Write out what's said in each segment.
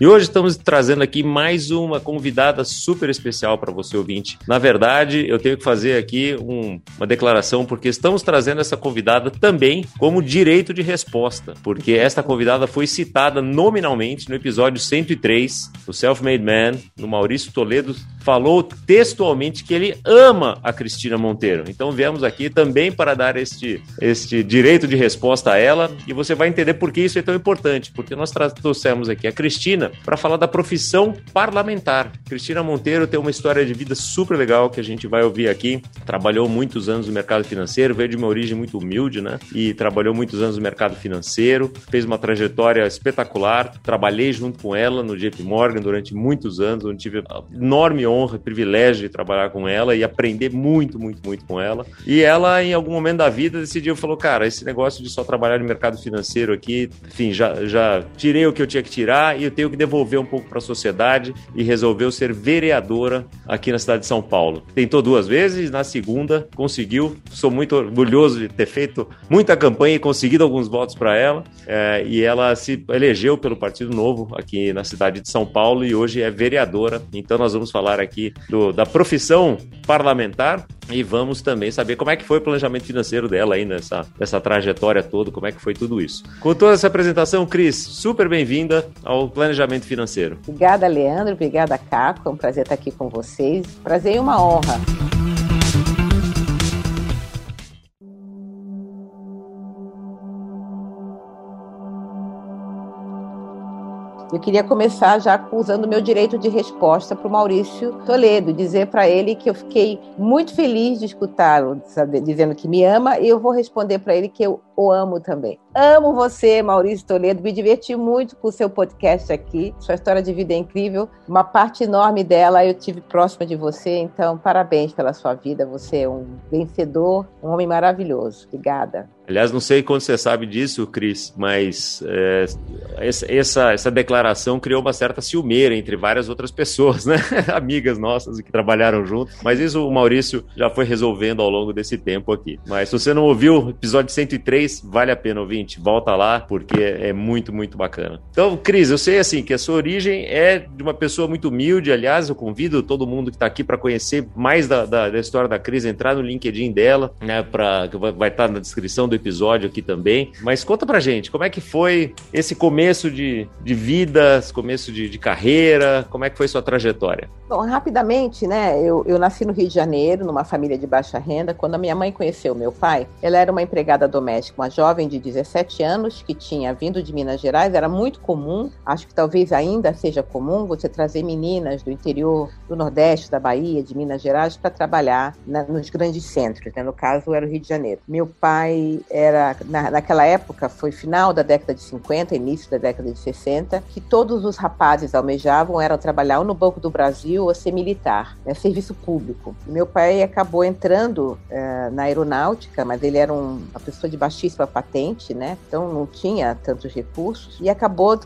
E hoje estamos trazendo aqui mais uma convidada super especial para você ouvinte. Na verdade, eu tenho que fazer aqui um, uma declaração porque estamos trazendo essa convidada também como direito de resposta, porque esta convidada foi citada nominalmente no episódio 103 do Self-Made Man, no Maurício Toledo, falou textualmente que ele ama a Cristina Monteiro. Então viemos aqui também para dar este, este direito de resposta a ela e você vai entender por que isso é tão importante, porque nós trouxemos aqui a Cristina para falar da profissão parlamentar. Cristina Monteiro tem uma história de vida super legal que a gente vai ouvir aqui. Trabalhou muitos anos no mercado financeiro, veio de uma origem muito humilde, né? E trabalhou muitos anos no mercado financeiro, fez uma trajetória espetacular. Trabalhei junto com ela no JP Morgan durante muitos anos, onde tive a enorme honra e privilégio de trabalhar com ela e aprender muito, muito, muito com ela. E ela, em algum momento da vida, decidiu, falou, cara, esse negócio de só trabalhar no mercado financeiro aqui, enfim, já, já tirei o que eu tinha que tirar e eu tenho que devolver um pouco para a sociedade e resolveu ser vereadora aqui na cidade de São Paulo. Tentou duas vezes, na segunda conseguiu. Sou muito orgulhoso de ter feito muita campanha e conseguido alguns votos para ela. É, e ela se elegeu pelo Partido Novo aqui na cidade de São Paulo e hoje é vereadora. Então nós vamos falar aqui do, da profissão parlamentar e vamos também saber como é que foi o planejamento financeiro dela aí nessa, nessa trajetória toda, como é que foi tudo isso. Com toda essa apresentação, Cris, super bem-vinda ao Planejamento Financeiro. Obrigada, Leandro. Obrigada, Caco. É um prazer estar aqui com vocês. Prazer e uma honra. Eu queria começar já usando o meu direito de resposta para o Maurício Toledo, dizer para ele que eu fiquei muito feliz de escutá-lo dizendo que me ama, e eu vou responder para ele que eu o amo também. Amo você, Maurício Toledo, me diverti muito com o seu podcast aqui. Sua história de vida é incrível. Uma parte enorme dela eu tive próxima de você, então parabéns pela sua vida. Você é um vencedor, um homem maravilhoso. Obrigada. Aliás, não sei quando você sabe disso, Cris, mas é, essa, essa declaração criou uma certa ciumeira entre várias outras pessoas, né? Amigas nossas que trabalharam junto. Mas isso o Maurício já foi resolvendo ao longo desse tempo aqui. Mas se você não ouviu episódio 103, vale a pena, ouvinte. Volta lá, porque é muito, muito bacana. Então, Cris, eu sei assim que a sua origem é de uma pessoa muito humilde. Aliás, eu convido todo mundo que está aqui para conhecer mais da, da, da, história da Cris, entrar no LinkedIn dela, né? Pra, vai estar tá na descrição do episódio aqui também. Mas conta pra gente, como é que foi esse começo de, de vida, esse começo de, de carreira, como é que foi sua trajetória? Bom, rapidamente, né, eu, eu nasci no Rio de Janeiro, numa família de baixa renda. Quando a minha mãe conheceu meu pai, ela era uma empregada doméstica, uma jovem de 17 anos que tinha vindo de Minas Gerais. Era muito comum, acho que talvez ainda seja comum, você trazer meninas do interior do Nordeste, da Bahia, de Minas Gerais, para trabalhar na, nos grandes centros. Né? No caso, era o Rio de Janeiro. Meu pai era, na, naquela época, foi final da década de 50, início da década de 60, que todos os rapazes almejavam era trabalhar ou no Banco do Brasil ou ser militar, né, serviço público. Meu pai acabou entrando uh, na aeronáutica, mas ele era um, uma pessoa de baixíssima patente, né? Então não tinha tantos recursos e acabou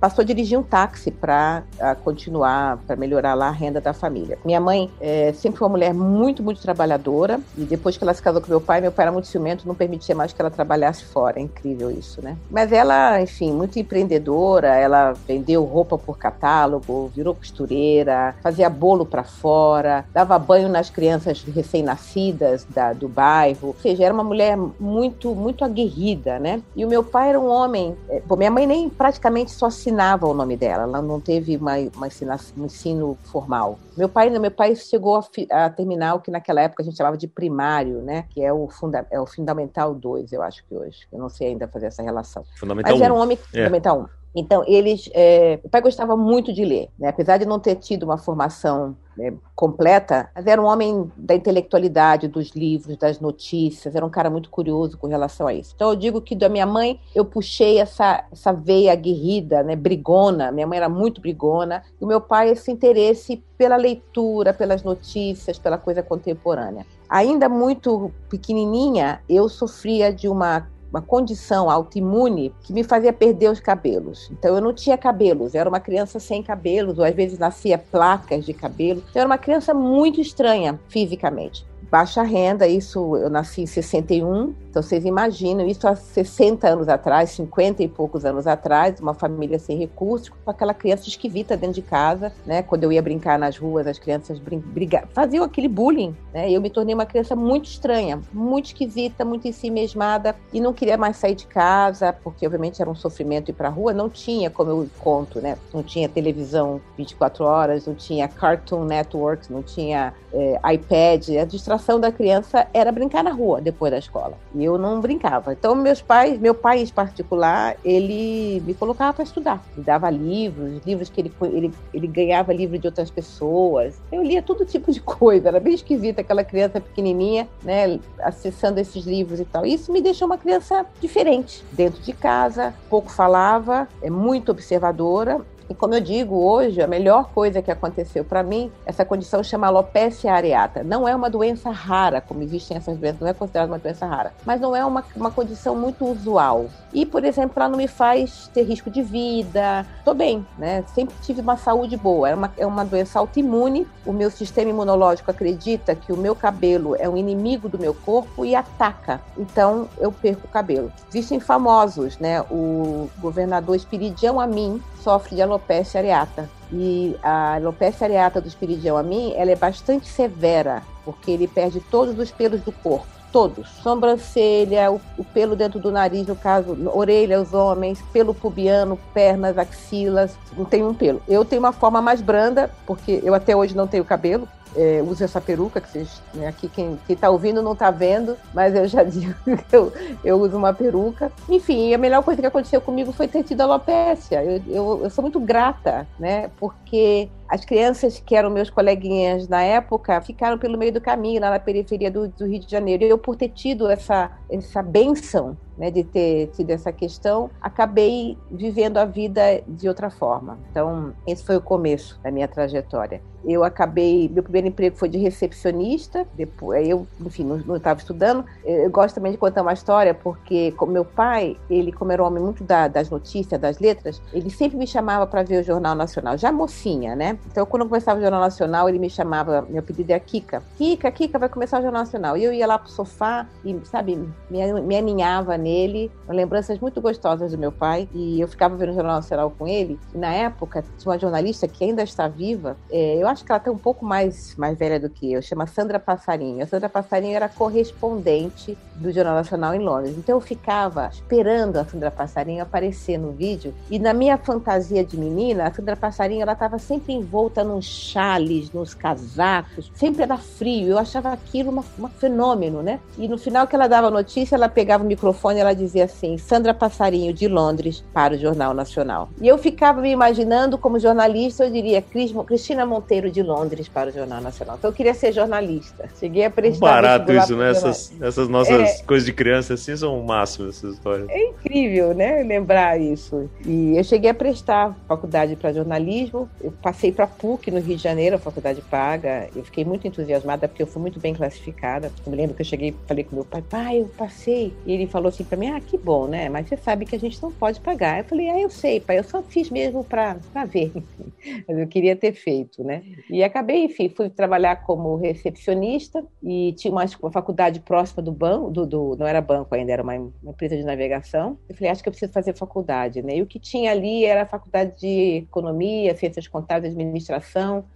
passou a dirigir um táxi para continuar, para melhorar lá a renda da família. Minha mãe uh, sempre foi uma mulher muito, muito trabalhadora e depois que ela se casou com meu pai, meu pai era muito ciumento, não permitia mais que ela trabalhasse fora. É incrível isso, né? Mas ela, enfim, muito empreendedora, ela vendeu roupa por catálogo, virou costureira, fazia bolo para fora, dava banho nas crianças recém-nascidas do bairro. Ou seja, era uma mulher muito, muito aguerrida, né? E o meu pai era um homem. É, minha mãe nem praticamente só assinava o nome dela, ela não teve uma, uma ensina, um ensino formal. Meu pai, meu pai chegou a, a, terminar o que naquela época a gente chamava de primário, né? Que é o, funda, é o Fundamental 2, eu acho que hoje. Eu não sei ainda fazer essa relação. Fundamental Mas era um homem. É. Fundamental 1. Então, eles. É, o pai gostava muito de ler, né? apesar de não ter tido uma formação né, completa, mas era um homem da intelectualidade, dos livros, das notícias, era um cara muito curioso com relação a isso. Então, eu digo que da minha mãe eu puxei essa, essa veia aguerrida, né, brigona. Minha mãe era muito brigona, e o meu pai, esse interesse pela leitura, pelas notícias, pela coisa contemporânea. Ainda muito pequenininha, eu sofria de uma uma condição autoimune que me fazia perder os cabelos. Então eu não tinha cabelos, eu era uma criança sem cabelos, ou às vezes nascia placas de cabelo. Então, eu era uma criança muito estranha fisicamente. Baixa renda, isso eu nasci em 61, então vocês imaginam isso há 60 anos atrás, 50 e poucos anos atrás, uma família sem recursos, com aquela criança esquivita dentro de casa, né? Quando eu ia brincar nas ruas, as crianças brigavam, faziam aquele bullying, né? Eu me tornei uma criança muito estranha, muito esquisita, muito em si mesmada e não queria mais sair de casa, porque obviamente era um sofrimento ir para a rua, não tinha, como eu conto, né? Não tinha televisão 24 horas, não tinha Cartoon Network, não tinha é, iPad, a distração da criança era brincar na rua depois da escola. E eu não brincava. Então, meus pais, meu pai em particular, ele me colocava para estudar. Me dava livros, livros que ele, ele, ele ganhava livro de outras pessoas. Eu lia todo tipo de coisa. Era bem esquisita aquela criança pequenininha, né, acessando esses livros e tal. Isso me deixou uma criança diferente. Dentro de casa, pouco falava, é muito observadora e como eu digo hoje, a melhor coisa que aconteceu para mim, essa condição chama alopecia areata. Não é uma doença rara, como existem essas doenças, não é considerada uma doença rara, mas não é uma, uma condição muito usual. E, por exemplo, ela não me faz ter risco de vida. Tô bem, né? Sempre tive uma saúde boa. É uma, é uma doença autoimune. O meu sistema imunológico acredita que o meu cabelo é um inimigo do meu corpo e ataca. Então, eu perco o cabelo. Existem famosos, né? O governador Espiridião Amin sofre de alopecia areata. E a alopecia areata do Espiridião Amin, ela é bastante severa, porque ele perde todos os pelos do corpo todos, sobrancelha, o, o, pelo dentro do nariz, no caso, orelha, os homens, pelo pubiano, pernas, axilas, não tem um pelo. Eu tenho uma forma mais branda, porque eu até hoje não tenho cabelo, é, uso essa peruca, que vocês, né, aqui quem está ouvindo não está vendo, mas eu já digo que eu, eu uso uma peruca. Enfim, a melhor coisa que aconteceu comigo foi ter tido alopecia. Eu, eu, eu sou muito grata, né? Porque as crianças que eram meus coleguinhas na época ficaram pelo meio do caminho, lá na periferia do, do Rio de Janeiro. E eu, por ter tido essa, essa benção né, de ter tido essa questão, acabei vivendo a vida de outra forma. Então, esse foi o começo da minha trajetória. Eu acabei, meu primeiro emprego foi de recepcionista, depois eu, enfim, não estava estudando. Eu gosto também de contar uma história, porque meu pai, ele como era um homem muito da, das notícias, das letras, ele sempre me chamava para ver o Jornal Nacional, já mocinha, né? Então, quando começava o Jornal Nacional, ele me chamava, meu apelido é Kika. Kika, Kika, vai começar o Jornal Nacional. E eu ia lá pro sofá e, sabe, me, me aninhava nele, lembranças muito gostosas do meu pai. E eu ficava vendo o Jornal Nacional com ele. E na época, tinha uma jornalista que ainda está viva, é, eu acho que ela está um pouco mais, mais velha do que eu, chama Sandra Passarinho. A Sandra Passarinho era correspondente do Jornal Nacional em Londres. Então eu ficava esperando a Sandra Passarinho aparecer no vídeo. E na minha fantasia de menina, a Sandra Passarinho ela estava sempre envolta nos chales, nos casacos. Sempre era frio. Eu achava aquilo um fenômeno, né? E no final que ela dava notícia, ela pegava o microfone e ela dizia assim: Sandra Passarinho de Londres para o Jornal Nacional. E eu ficava me imaginando como jornalista, eu diria Cristina Monteiro de Londres para o Jornal Nacional. Então eu queria ser jornalista. Cheguei a prestar. Barato isso, né? Essas, essas nossas é, coisas de criança assim são o máximo essas histórias. É incrível, né? Lembrar isso. E eu cheguei a prestar faculdade para jornalismo. Eu passei para PUC no Rio de Janeiro, a faculdade paga. Eu fiquei muito entusiasmada porque eu fui muito bem classificada. Eu me lembro que eu cheguei e falei com meu pai, pai, eu passei. E ele falou assim para mim, ah, que bom, né? Mas você sabe que a gente não pode pagar. Eu falei, ah, eu sei, pai, eu só fiz mesmo para ver. Mas eu queria ter feito, né? E acabei, enfim, fui trabalhar como recepcionista e tinha uma, uma faculdade próxima do banco, do, do, não era banco ainda, era uma, uma, empresa de navegação. Eu falei, acho que eu preciso fazer faculdade, né? E o que tinha ali era a faculdade de economia, ciências contábeis.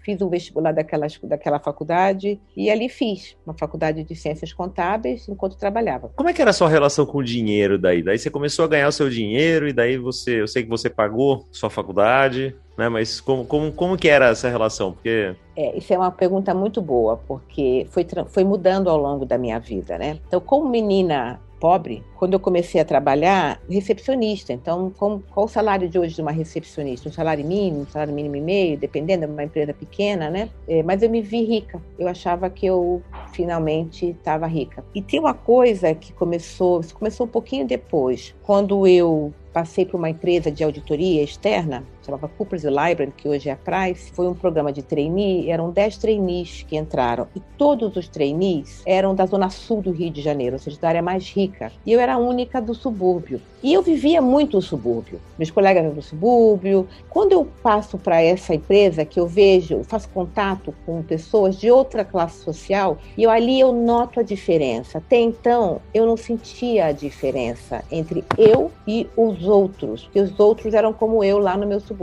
Fiz um vestibular daquela, daquela faculdade e ali fiz uma faculdade de ciências contábeis enquanto trabalhava. Como é que era a sua relação com o dinheiro daí? Daí você começou a ganhar o seu dinheiro e daí você, eu sei que você pagou sua faculdade né? Mas como, como, como que era essa relação? Porque... É, isso é uma pergunta muito boa, porque foi, foi mudando ao longo da minha vida, né? Então, como menina pobre, quando eu comecei a trabalhar, recepcionista. Então, com, qual o salário de hoje de uma recepcionista? Um salário mínimo, um salário mínimo e meio, dependendo, é uma empresa pequena, né? É, mas eu me vi rica. Eu achava que eu finalmente estava rica. E tem uma coisa que começou, começou um pouquinho depois, quando eu passei por uma empresa de auditoria externa chamava Cooper's Library, que hoje é a Price, foi um programa de trainee, eram 10 trainees que entraram, e todos os trainees eram da zona sul do Rio de Janeiro, ou seja, da área mais rica. E eu era a única do subúrbio. E eu vivia muito no subúrbio. Meus colegas eram do subúrbio. Quando eu passo para essa empresa, que eu vejo, faço contato com pessoas de outra classe social, e eu, ali eu noto a diferença. Até então, eu não sentia a diferença entre eu e os outros, porque os outros eram como eu lá no meu subúrbio.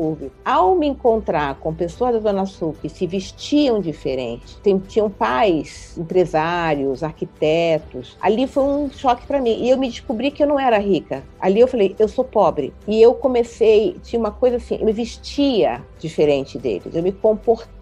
Ao me encontrar com pessoas da Zona Sul que se vestiam diferente, tinham pais, empresários, arquitetos, ali foi um choque para mim. E eu me descobri que eu não era rica. Ali eu falei, eu sou pobre. E eu comecei, tinha uma coisa assim, eu me vestia diferente deles, eu me comportava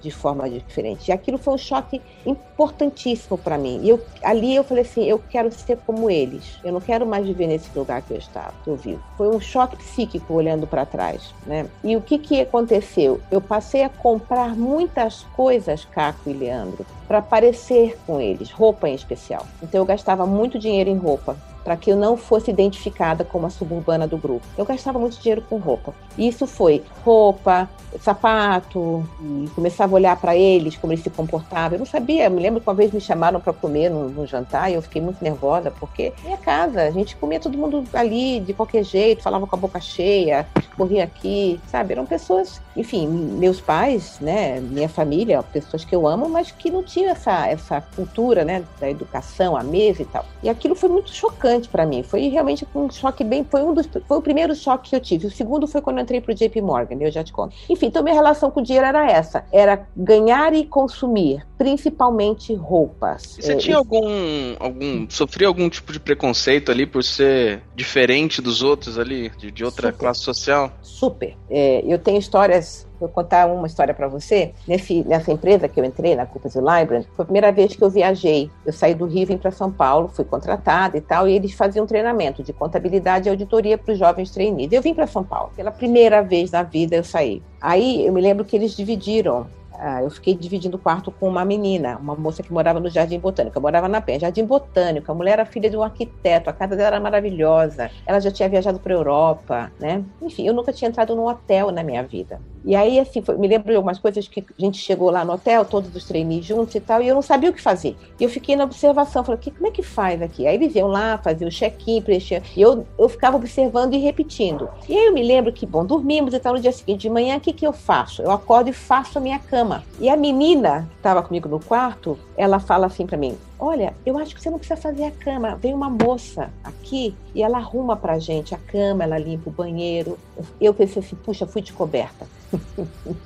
de forma diferente. E aquilo foi um choque importantíssimo para mim. E eu, ali eu falei assim, eu quero ser como eles. Eu não quero mais viver nesse lugar que eu estava, que eu vivo. Foi um choque psíquico olhando para trás, né? E o que que aconteceu? Eu passei a comprar muitas coisas, Caco e Leandro, para parecer com eles, roupa em especial. Então eu gastava muito dinheiro em roupa para que eu não fosse identificada como a suburbana do grupo. Eu gastava muito dinheiro com roupa. E isso foi roupa, sapato, e começava a olhar para eles, como eles se comportavam. Eu não sabia, eu me lembro que uma vez me chamaram para comer no, jantar e eu fiquei muito nervosa, porque minha casa, a gente comia todo mundo ali de qualquer jeito, falava com a boca cheia, corria aqui, sabe? Eram pessoas, enfim, meus pais, né, minha família, pessoas que eu amo, mas que não tinham essa, essa cultura, né, da educação, a mesa e tal. E aquilo foi muito chocante para mim. Foi realmente um choque bem, foi um dos, foi o primeiro choque que eu tive. O segundo foi quando eu entrei pro JP Morgan, eu já te conto. Enfim, então minha relação com o dinheiro era essa, era ganhar e consumir, principalmente roupas. E você é, tinha algum, algum, sofria algum tipo de preconceito ali por ser diferente dos outros ali, de, de outra Super. classe social? Super. É, eu tenho histórias Vou contar uma história para você. Nesse, nessa empresa que eu entrei, na Cooper's Library, foi a primeira vez que eu viajei. Eu saí do Rio vim para São Paulo, fui contratada e tal, e eles faziam treinamento de contabilidade e auditoria para os jovens trainees. Eu vim para São Paulo. Pela primeira vez na vida eu saí. Aí eu me lembro que eles dividiram ah, eu fiquei dividindo o quarto com uma menina, uma moça que morava no Jardim Botânico. Eu morava na Penha, Jardim Botânico. A mulher era filha de um arquiteto, a casa dela era maravilhosa. Ela já tinha viajado para Europa, né? Enfim, eu nunca tinha entrado num hotel na minha vida. E aí, assim, foi, me lembro de algumas coisas que a gente chegou lá no hotel, todos os trainees juntos e tal, e eu não sabia o que fazer. E eu fiquei na observação, falei, como é que faz aqui? Aí eles iam lá, faziam o check-in, preenchiam, e eu, eu ficava observando e repetindo. E aí eu me lembro que, bom, dormimos e tal, no dia seguinte de manhã, o que, que eu faço? Eu acordo e faço a minha cama. E a menina que estava comigo no quarto, ela fala assim para mim, olha, eu acho que você não precisa fazer a cama. Vem uma moça aqui e ela arruma pra gente a cama, ela limpa o banheiro. Eu pensei assim, puxa, fui de coberta.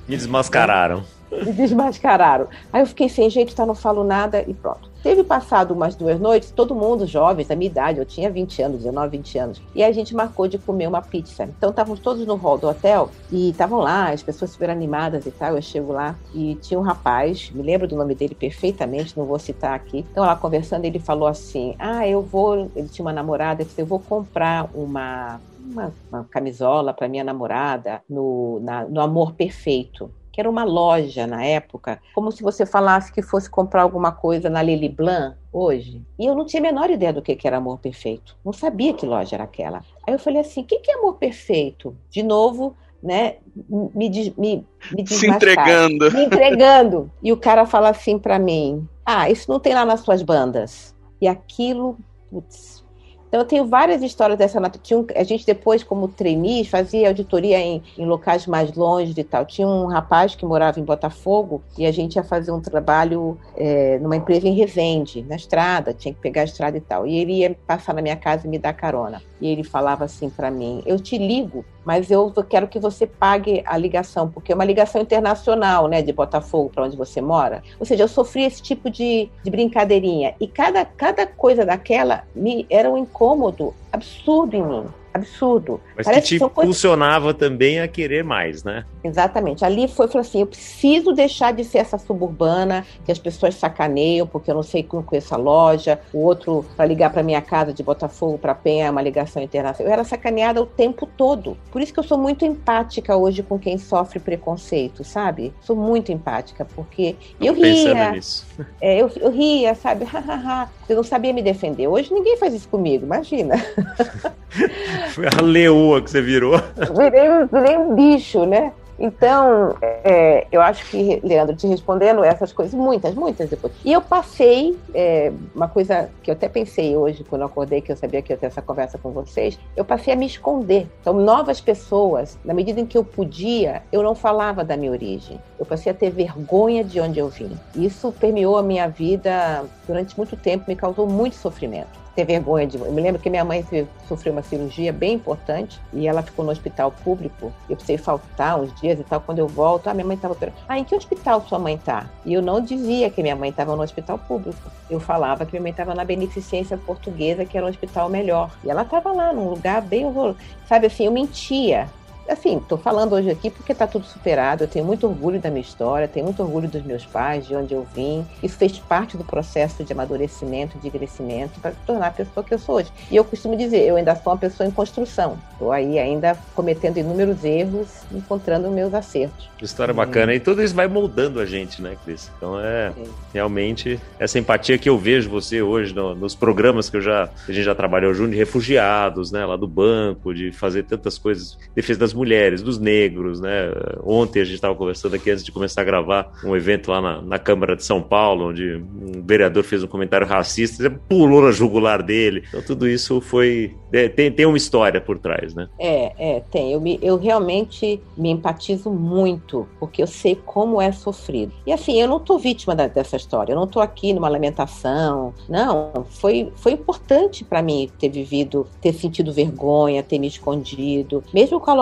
Me desmascararam. Me desmascararam. Aí eu fiquei sem jeito, tá, não falo nada e pronto. Teve passado umas duas noites, todo mundo jovens, da minha idade, eu tinha 20 anos, 19, 20 anos, e a gente marcou de comer uma pizza. Então estávamos todos no hall do hotel e estavam lá, as pessoas super animadas e tal. Eu chego lá e tinha um rapaz, me lembro do nome dele perfeitamente, não vou citar aqui. Então lá conversando, ele falou assim: Ah, eu vou. Ele tinha uma namorada, ele disse, eu vou comprar uma uma, uma camisola para minha namorada no, na, no Amor Perfeito que era uma loja na época, como se você falasse que fosse comprar alguma coisa na Lili Blanc hoje. E eu não tinha a menor ideia do que era amor perfeito. Não sabia que loja era aquela. Aí eu falei assim: o que é amor perfeito? De novo, né? Me, me, me Se entregando. Me entregando. E o cara fala assim para mim: ah, isso não tem lá nas suas bandas. E aquilo, putz, então, eu tenho várias histórias dessa natureza. a gente depois, como trainee, fazia auditoria em, em, locais mais longe e tal. Tinha um rapaz que morava em Botafogo e a gente ia fazer um trabalho é, numa empresa em Resende, na estrada, tinha que pegar a estrada e tal. E ele ia passar na minha casa e me dar carona. E ele falava assim para mim: Eu te ligo, mas eu quero que você pague a ligação, porque é uma ligação internacional, né, de Botafogo para onde você mora. Ou seja, eu sofri esse tipo de, de brincadeirinha. E cada, cada coisa daquela me era um incômodo absurdo em mim absurdo. Mas Parece que te que funcionava coisas... também a querer mais, né? Exatamente. Ali foi, falou assim, eu preciso deixar de ser essa suburbana que as pessoas sacaneiam, porque eu não sei como conheço a loja, o outro para ligar para minha casa de Botafogo para Penha é uma ligação internacional. Eu era sacaneada o tempo todo. Por isso que eu sou muito empática hoje com quem sofre preconceito, sabe? Sou muito empática, porque eu ria. É, eu, eu ria, sabe? eu não sabia me defender. Hoje ninguém faz isso comigo, imagina. Foi a leoa que você virou. Virei, virei um bicho, né? Então, é, eu acho que, Leandro, te respondendo essas coisas, muitas, muitas depois. E eu passei, é, uma coisa que eu até pensei hoje, quando eu acordei, que eu sabia que ia ter essa conversa com vocês, eu passei a me esconder. Então, novas pessoas, na medida em que eu podia, eu não falava da minha origem. Eu passei a ter vergonha de onde eu vim. Isso permeou a minha vida durante muito tempo, me causou muito sofrimento ter vergonha de. Eu me lembro que minha mãe sofreu uma cirurgia bem importante e ela ficou no hospital público. Eu precisei faltar uns dias e tal. Quando eu volto, ah, minha mãe estava operando. Ah, em que hospital sua mãe está? E eu não dizia que minha mãe estava no hospital público. Eu falava que minha mãe estava na Beneficência Portuguesa, que era um hospital melhor. E ela estava lá, num lugar bem horroroso. Sabe assim, eu mentia assim, estou falando hoje aqui porque está tudo superado. Eu tenho muito orgulho da minha história, tenho muito orgulho dos meus pais, de onde eu vim. Isso fez parte do processo de amadurecimento, de crescimento, para tornar a pessoa que eu sou hoje. E eu costumo dizer, eu ainda sou uma pessoa em construção. Estou aí ainda cometendo inúmeros erros, encontrando meus acertos. História bacana. E tudo isso vai moldando a gente, né, Cris? Então é Sim. realmente essa empatia que eu vejo você hoje no, nos programas que eu já a gente já trabalhou junto de refugiados, né, lá do banco, de fazer tantas coisas, defesa das mulheres, dos negros, né? Ontem a gente estava conversando aqui antes de começar a gravar um evento lá na, na, Câmara de São Paulo, onde um vereador fez um comentário racista, você pulou na jugular dele. Então tudo isso foi é, tem, tem uma história por trás, né? É, é, tem. Eu, me, eu realmente me empatizo muito, porque eu sei como é sofrido. E assim, eu não tô vítima da, dessa história, eu não tô aqui numa lamentação. Não, foi, foi importante para mim ter vivido, ter sentido vergonha, ter me escondido. Mesmo com a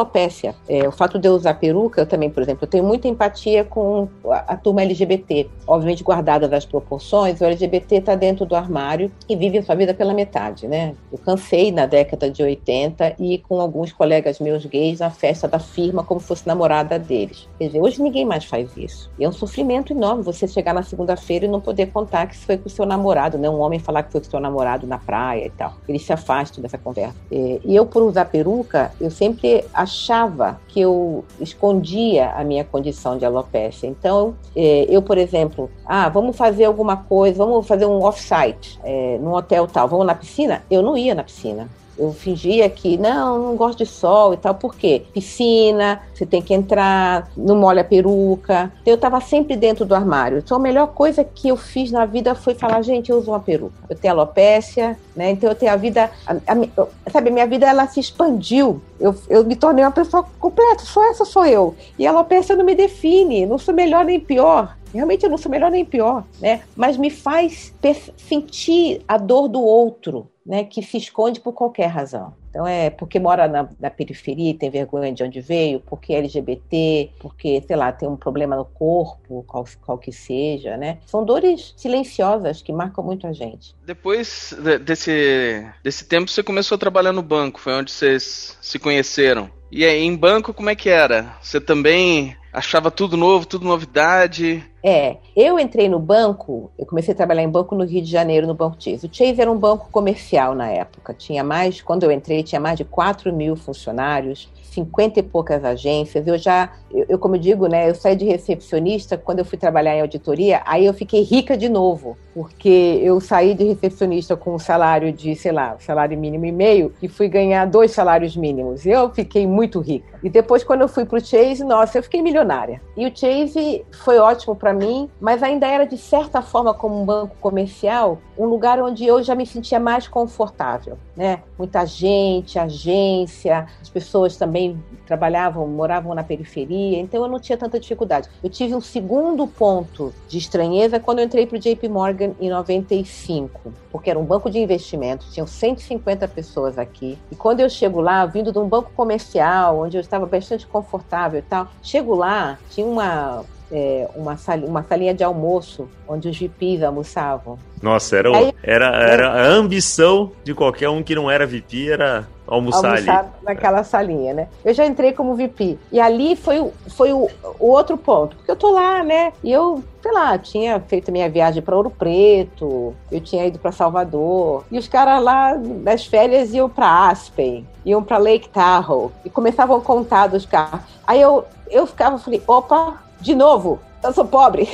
é, o fato de eu usar peruca, eu também, por exemplo, eu tenho muita empatia com a, a turma LGBT. Obviamente, guardadas as proporções, o LGBT está dentro do armário e vive a sua vida pela metade, né? Eu cansei na década de 80 e com alguns colegas meus gays na festa da firma como se fosse namorada deles. Quer dizer, hoje ninguém mais faz isso. E é um sofrimento enorme você chegar na segunda-feira e não poder contar que foi com o seu namorado, né? Um homem falar que foi com o seu namorado na praia e tal. Eles se afastam dessa conversa. É, e eu, por usar peruca, eu sempre achava achava que eu escondia a minha condição de alopecia. Então, é, eu, por exemplo, ah, vamos fazer alguma coisa, vamos fazer um off-site é, num hotel tal, vamos na piscina? Eu não ia na piscina. Eu fingia que não, não gosto de sol e tal. Por quê? Piscina, você tem que entrar, não molha a peruca. Eu estava sempre dentro do armário. Então a melhor coisa que eu fiz na vida foi falar, gente, eu uso uma peruca. Eu tenho alopécia, né? Então eu tenho a vida, a, a, sabe, minha vida ela se expandiu. Eu, eu me tornei uma pessoa completa, só essa sou eu. E a alopécia não me define, não sou melhor nem pior. Realmente eu não sou melhor nem pior, né? Mas me faz sentir a dor do outro, né, que se esconde por qualquer razão. Então é porque mora na, na, periferia tem vergonha de onde veio, porque é LGBT, porque, sei lá, tem um problema no corpo, qual, qual que seja, né? São dores silenciosas que marcam muito a gente. Depois desse, desse tempo, você começou a trabalhar no banco, foi onde vocês se conheceram. E aí, em banco, como é que era? Você também achava tudo novo, tudo novidade? É, eu entrei no banco, eu comecei a trabalhar em banco no Rio de Janeiro, no Banco Chase. O Chase era um banco comercial na época, tinha mais, quando eu entrei, tinha mais de 4 mil funcionários, 50 e poucas agências. Eu já, eu, eu, como eu digo, né, eu saí de recepcionista quando eu fui trabalhar em auditoria, aí eu fiquei rica de novo, porque eu saí de recepcionista com um salário de, sei lá, salário mínimo e meio e fui ganhar dois salários mínimos. Eu fiquei muito rica. E depois, quando eu fui para o Chase, nossa, eu fiquei milionária. E o Chase foi ótimo para mim, mas ainda era, de certa forma, como um banco comercial, um lugar onde eu já me sentia mais confortável. Né? Muita gente, agência, as pessoas também trabalhavam, moravam na periferia, então eu não tinha tanta dificuldade. Eu tive um segundo ponto de estranheza quando eu entrei para o JP Morgan em 95, porque era um banco de investimentos, tinham 150 pessoas aqui. E quando eu chego lá, vindo de um banco comercial, onde eu estava bastante confortável e tal. Chego lá, tinha uma, é, uma, salinha, uma salinha de almoço onde os VIPs almoçavam. Nossa, era, Aí, era, era a ambição de qualquer um que não era VIP, era almoçar, almoçar ali. naquela salinha, né? Eu já entrei como VP. E ali foi, foi o, o outro ponto. Porque eu tô lá, né? E eu, sei lá, tinha feito minha viagem para Ouro Preto, eu tinha ido para Salvador. E os caras lá nas férias iam para Aspen, iam para Lake Tahoe. E começavam a contar dos carros. Aí eu, eu ficava, falei, opa, de novo, eu sou pobre.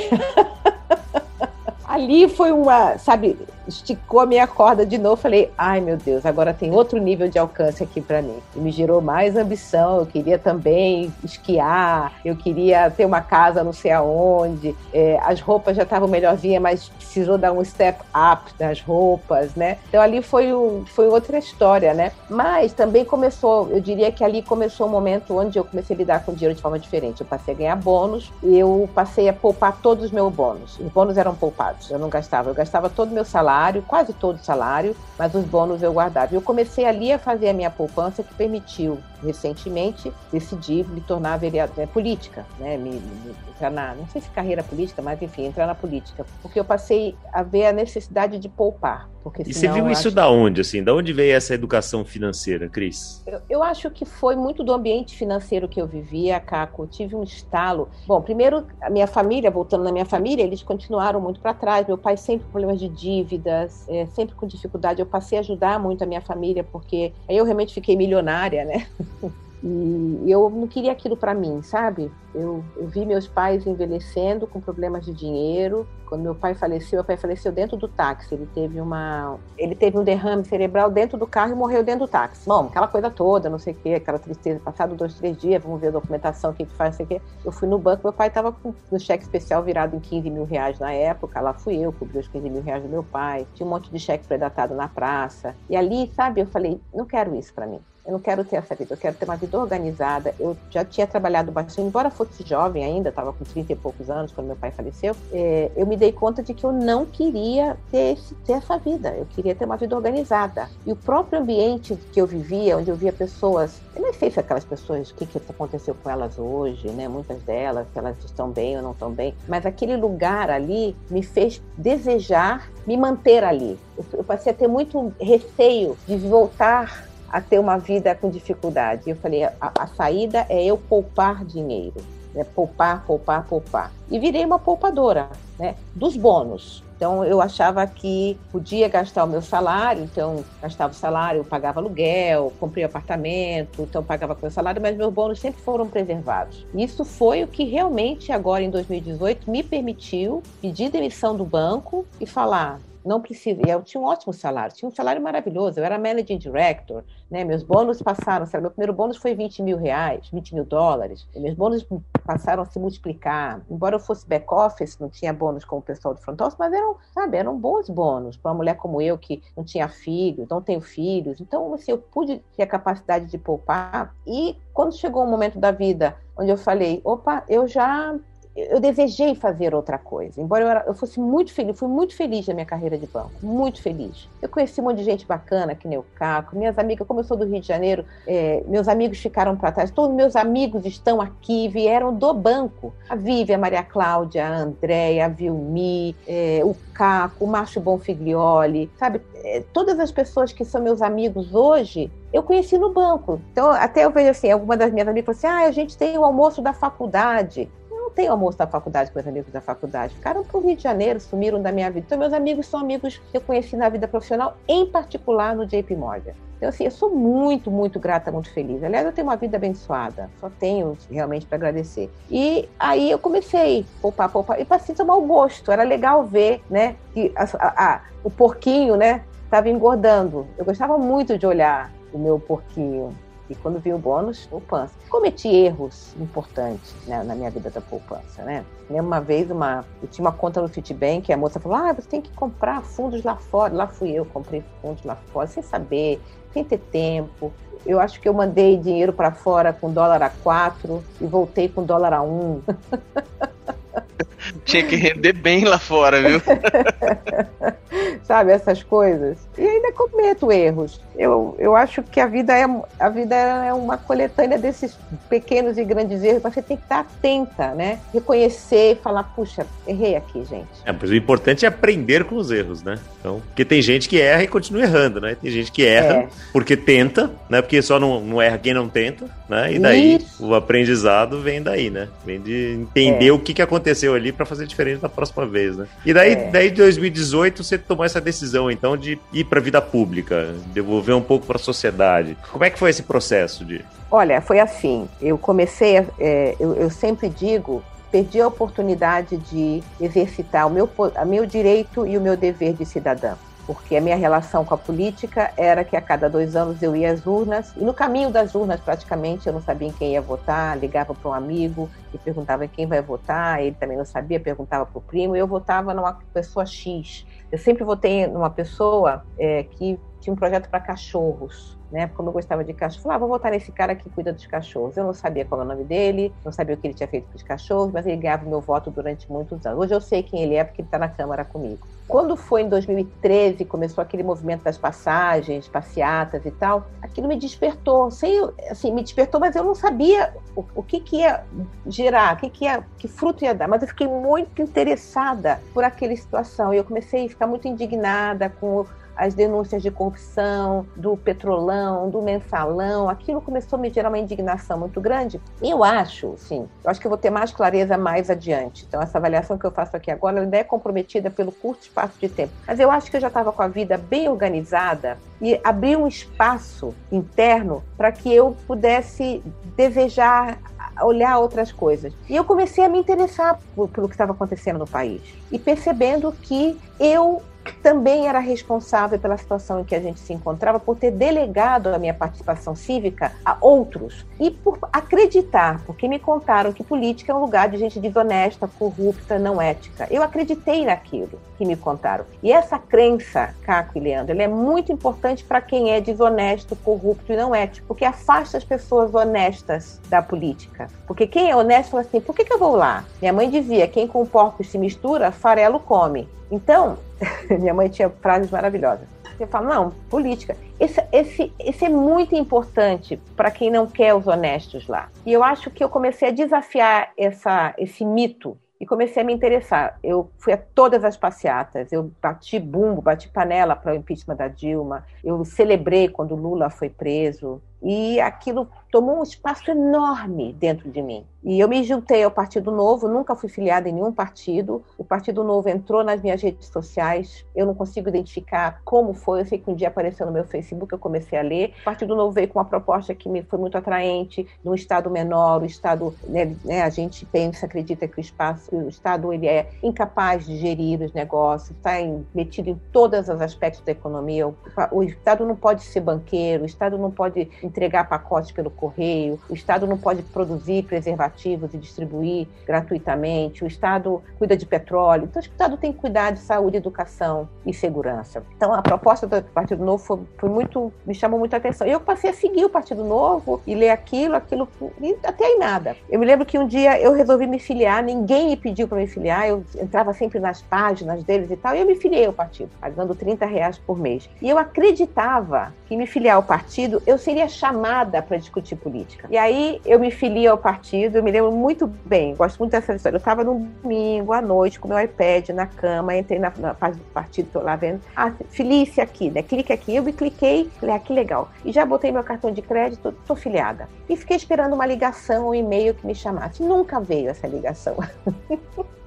ali foi uma, sabe, esticou a minha corda de novo. Falei, ai meu Deus, agora tem outro nível de alcance aqui para mim. E me gerou mais ambição. Eu queria também esquiar, eu queria ter uma casa não sei aonde. É, as roupas já estavam melhorzinhas, mas precisou dar um step up nas roupas, né? Então ali foi, um, foi outra história, né? Mas também começou, eu diria que ali começou o um momento onde eu comecei a lidar com dinheiro de forma diferente. Eu passei a ganhar bônus, eu passei a poupar todos os meus bônus. Os bônus eram poupados, eu não gastava. Eu gastava todo o meu salário, quase todo o salário, mas os bônus eu guardava. Eu comecei ali a fazer a minha poupança que permitiu recentemente decidi me tornar vereador, né, política, né, me, me, entrar na, não sei se carreira política, mas enfim, entrar na política, porque eu passei a ver a necessidade de poupar. Porque e você viu isso acho... da onde, assim? Da onde veio essa educação financeira, Cris? Eu, eu, acho que foi muito do ambiente financeiro que eu vivia, Caco. Eu tive um estalo. Bom, primeiro, a minha família, voltando na minha família, eles continuaram muito para trás. Meu pai sempre com problemas de dívidas, é, sempre com dificuldade. Eu passei a ajudar muito a minha família, porque aí eu realmente fiquei milionária, né? E eu não queria aquilo para mim, sabe? Eu, eu, vi meus pais envelhecendo com problemas de dinheiro. Quando meu pai faleceu, meu pai faleceu dentro do táxi. Ele teve uma, ele teve um derrame cerebral dentro do carro e morreu dentro do táxi. Bom, aquela coisa toda, não sei o quê, aquela tristeza. Passado dois, três dias, vamos ver a documentação, o que que faz, não sei o quê. Eu fui no banco, meu pai estava um cheque especial virado em 15 mil reais na época. Lá fui eu, cobri os 15 mil reais do meu pai. Tinha um monte de cheque predatado na praça. E ali, sabe, eu falei, não quero isso para mim. Eu não quero ter essa vida, eu quero ter uma vida organizada. Eu já tinha trabalhado bastante, embora fosse jovem ainda, estava com 30 e poucos anos quando meu pai faleceu. É, eu me dei conta de que eu não queria ter, esse, ter essa vida, eu queria ter uma vida organizada. E o próprio ambiente que eu vivia, onde eu via pessoas, eu não sei se aquelas pessoas, o que, que aconteceu com elas hoje, né? Muitas delas, se elas estão bem ou não estão bem, mas aquele lugar ali me fez desejar me manter ali. Eu, eu passei a ter muito receio de voltar a ter uma vida com dificuldade. Eu falei, a, a saída é eu poupar dinheiro, né? poupar, poupar, poupar. E virei uma poupadora, né? Dos bônus. Então eu achava que podia gastar o meu salário, então gastava o salário, eu pagava aluguel, comprei apartamento, então pagava com o salário, mas meus bônus sempre foram preservados. Isso foi o que realmente agora em 2018 me permitiu pedir demissão do banco e falar: não precisa. E eu tinha um ótimo salário, tinha um salário maravilhoso. Eu era managing director, né? Meus bônus passaram, sabe? Meu primeiro bônus foi 20 mil reais, 20 mil dólares. E meus bônus passaram a se multiplicar. Embora eu fosse back office, não tinha bônus como o pessoal do front office, mas eram, sabe, eram bons bônus para uma mulher como eu que não tinha filho, não tenho filhos. Então, assim, eu pude ter a capacidade de poupar. E quando chegou um momento da vida onde eu falei, opa, eu já eu desejei fazer outra coisa. Embora eu, era, eu, fosse muito feliz, fui muito feliz na minha carreira de banco, muito feliz. Eu conheci um monte de gente bacana, que nem o Caco, minhas amigas, como eu sou do Rio de Janeiro, é, meus amigos ficaram para trás, todos meus amigos estão aqui, vieram do banco. A Vivi, a Maria Cláudia, a Andréia, a Vilmi, é, o Caco, o Márcio Bonfiglioli, sabe? É, todas as pessoas que são meus amigos hoje, eu conheci no banco. Então, até eu vejo assim, alguma das minhas amigas falou assim: ah, a gente tem o almoço da faculdade tenho almoço da faculdade com meus amigos da faculdade. Ficaram para o Rio de Janeiro, sumiram da minha vida. Então, meus amigos são amigos que eu conheci na vida profissional, em particular no JP Morgan. Então, assim, eu sou muito, muito grata, muito feliz. Aliás, eu tenho uma vida abençoada. Só tenho realmente para agradecer. E aí eu comecei a poupar, poupar. E passei a tomar o gosto. Era legal ver, né? Que a, a, a, o porquinho, né? Estava engordando. Eu gostava muito de olhar o meu porquinho e quando vi o bônus, poupança. Cometi erros importantes né, na minha vida da poupança, né? Uma vez, uma, eu tinha uma conta no Citibank e a moça falou, ah, você tem que comprar fundos lá fora. Lá fui eu, comprei fundos lá fora, sem saber, sem ter tempo. Eu acho que eu mandei dinheiro para fora com dólar a 4 e voltei com dólar a 1. Tinha que render bem lá fora, viu? Sabe, essas coisas. E ainda cometo erros. Eu, eu acho que a vida, é, a vida é uma coletânea desses pequenos e grandes erros. Você tem que estar atenta, né? Reconhecer e falar, puxa, errei aqui, gente. É, mas o importante é aprender com os erros, né? Então, porque tem gente que erra e continua errando, né? Tem gente que erra é. porque tenta, né? Porque só não, não erra quem não tenta, né? E daí Isso. o aprendizado vem daí, né? Vem de entender é. o que, que aconteceu ali para fazer diferente da próxima vez, né? E daí, é. daí, 2018, você tomou essa decisão, então, de ir para a vida pública, devolver um pouco para a sociedade. Como é que foi esse processo de... Olha, foi assim. Eu comecei, é, eu, eu sempre digo perdi a oportunidade de exercitar o meu, o meu direito e o meu dever de cidadã porque a minha relação com a política era que a cada dois anos eu ia às urnas, e no caminho das urnas, praticamente, eu não sabia em quem ia votar, ligava para um amigo e perguntava quem vai votar, ele também não sabia, perguntava para o primo, e eu votava numa pessoa X. Eu sempre votei numa pessoa é, que tinha um projeto para cachorros né? Como eu gostava de cachorro, falava, ah, vou votar nesse cara que cuida dos cachorros. Eu não sabia qual é o nome dele, não sabia o que ele tinha feito com os cachorros, mas ele ganhava o meu voto durante muitos anos. Hoje eu sei quem ele é porque ele está na Câmara comigo. Quando foi em 2013, começou aquele movimento das passagens, passeatas e tal, aquilo me despertou. Sem, assim, me despertou, mas eu não sabia o, o que, que ia gerar, o que, que, ia, que fruto ia dar. Mas eu fiquei muito interessada por aquela situação. E eu comecei a ficar muito indignada com as denúncias de corrupção, do petrolão, do mensalão, aquilo começou a me gerar uma indignação muito grande. E eu acho, sim, eu acho que eu vou ter mais clareza mais adiante. Então, essa avaliação que eu faço aqui agora ainda é comprometida pelo curto espaço de tempo. Mas eu acho que eu já estava com a vida bem organizada e abri um espaço interno para que eu pudesse desejar olhar outras coisas. E eu comecei a me interessar por, pelo que estava acontecendo no país e percebendo que eu também era responsável pela situação em que a gente se encontrava, por ter delegado a minha participação cívica a outros e por acreditar, porque me contaram que política é um lugar de gente desonesta, corrupta, não ética. Eu acreditei naquilo que me contaram. E essa crença, Caco e Leandro, ela é muito importante para quem é desonesto, corrupto e não ético, porque afasta as pessoas honestas da política. Porque quem é honesto fala assim: por que, que eu vou lá? Minha mãe dizia: quem com porcos se mistura, farelo come. Então, minha mãe tinha frases maravilhosas. Você fala, não, política. Esse, esse, esse é muito importante para quem não quer os honestos lá. E eu acho que eu comecei a desafiar essa, esse mito e comecei a me interessar. Eu fui a todas as passeatas, eu bati bumbo, bati panela para o impeachment da Dilma, eu celebrei quando Lula foi preso, e aquilo tomou um espaço enorme dentro de mim. E eu me juntei ao Partido Novo, nunca fui filiada em nenhum partido. O Partido Novo entrou nas minhas redes sociais. Eu não consigo identificar como foi. Eu sei que um dia apareceu no meu Facebook, eu comecei a ler. O Partido Novo veio com uma proposta que me foi muito atraente, de um Estado menor, o Estado, né, né, a gente pensa, acredita que o espaço, o Estado ele é incapaz de gerir os negócios, está metido em todos os aspectos da economia. O, o Estado não pode ser banqueiro, o Estado não pode entregar pacotes pelo correio, o Estado não pode produzir preservativos e distribuir gratuitamente, o Estado cuida de petróleo, então o Estado tem que cuidar de saúde, educação e segurança. Então a proposta do Partido Novo foi, foi muito, me chamou muita atenção. E eu passei a seguir o Partido Novo e ler aquilo, aquilo, e até aí nada. Eu me lembro que um dia eu resolvi me filiar, ninguém me pediu para me filiar, eu entrava sempre nas páginas deles e tal, e eu me filiei ao partido, pagando 30 reais por mês. E eu acreditava que me filiar ao partido, eu seria chamada para discutir política. E aí eu me filiei ao partido, eu me lembro muito bem, gosto muito dessa história. Eu estava num domingo à noite com meu iPad na cama, entrei na, na página do partido, estou lá vendo. Ah, filice aqui, né? Clique aqui. Eu me cliquei, falei, ah, que legal. E já botei meu cartão de crédito, estou filiada. E fiquei esperando uma ligação, um e-mail que me chamasse. Nunca veio essa ligação.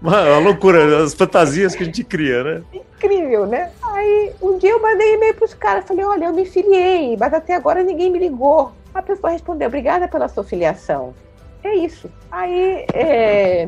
Uma, uma loucura, as fantasias que a gente cria, né? Incrível, né? Aí um dia eu mandei e-mail para os caras, falei, olha, eu me filiei, mas até agora ninguém me ligou. A pessoa respondeu, obrigada pela sua filiação. É isso. Aí é,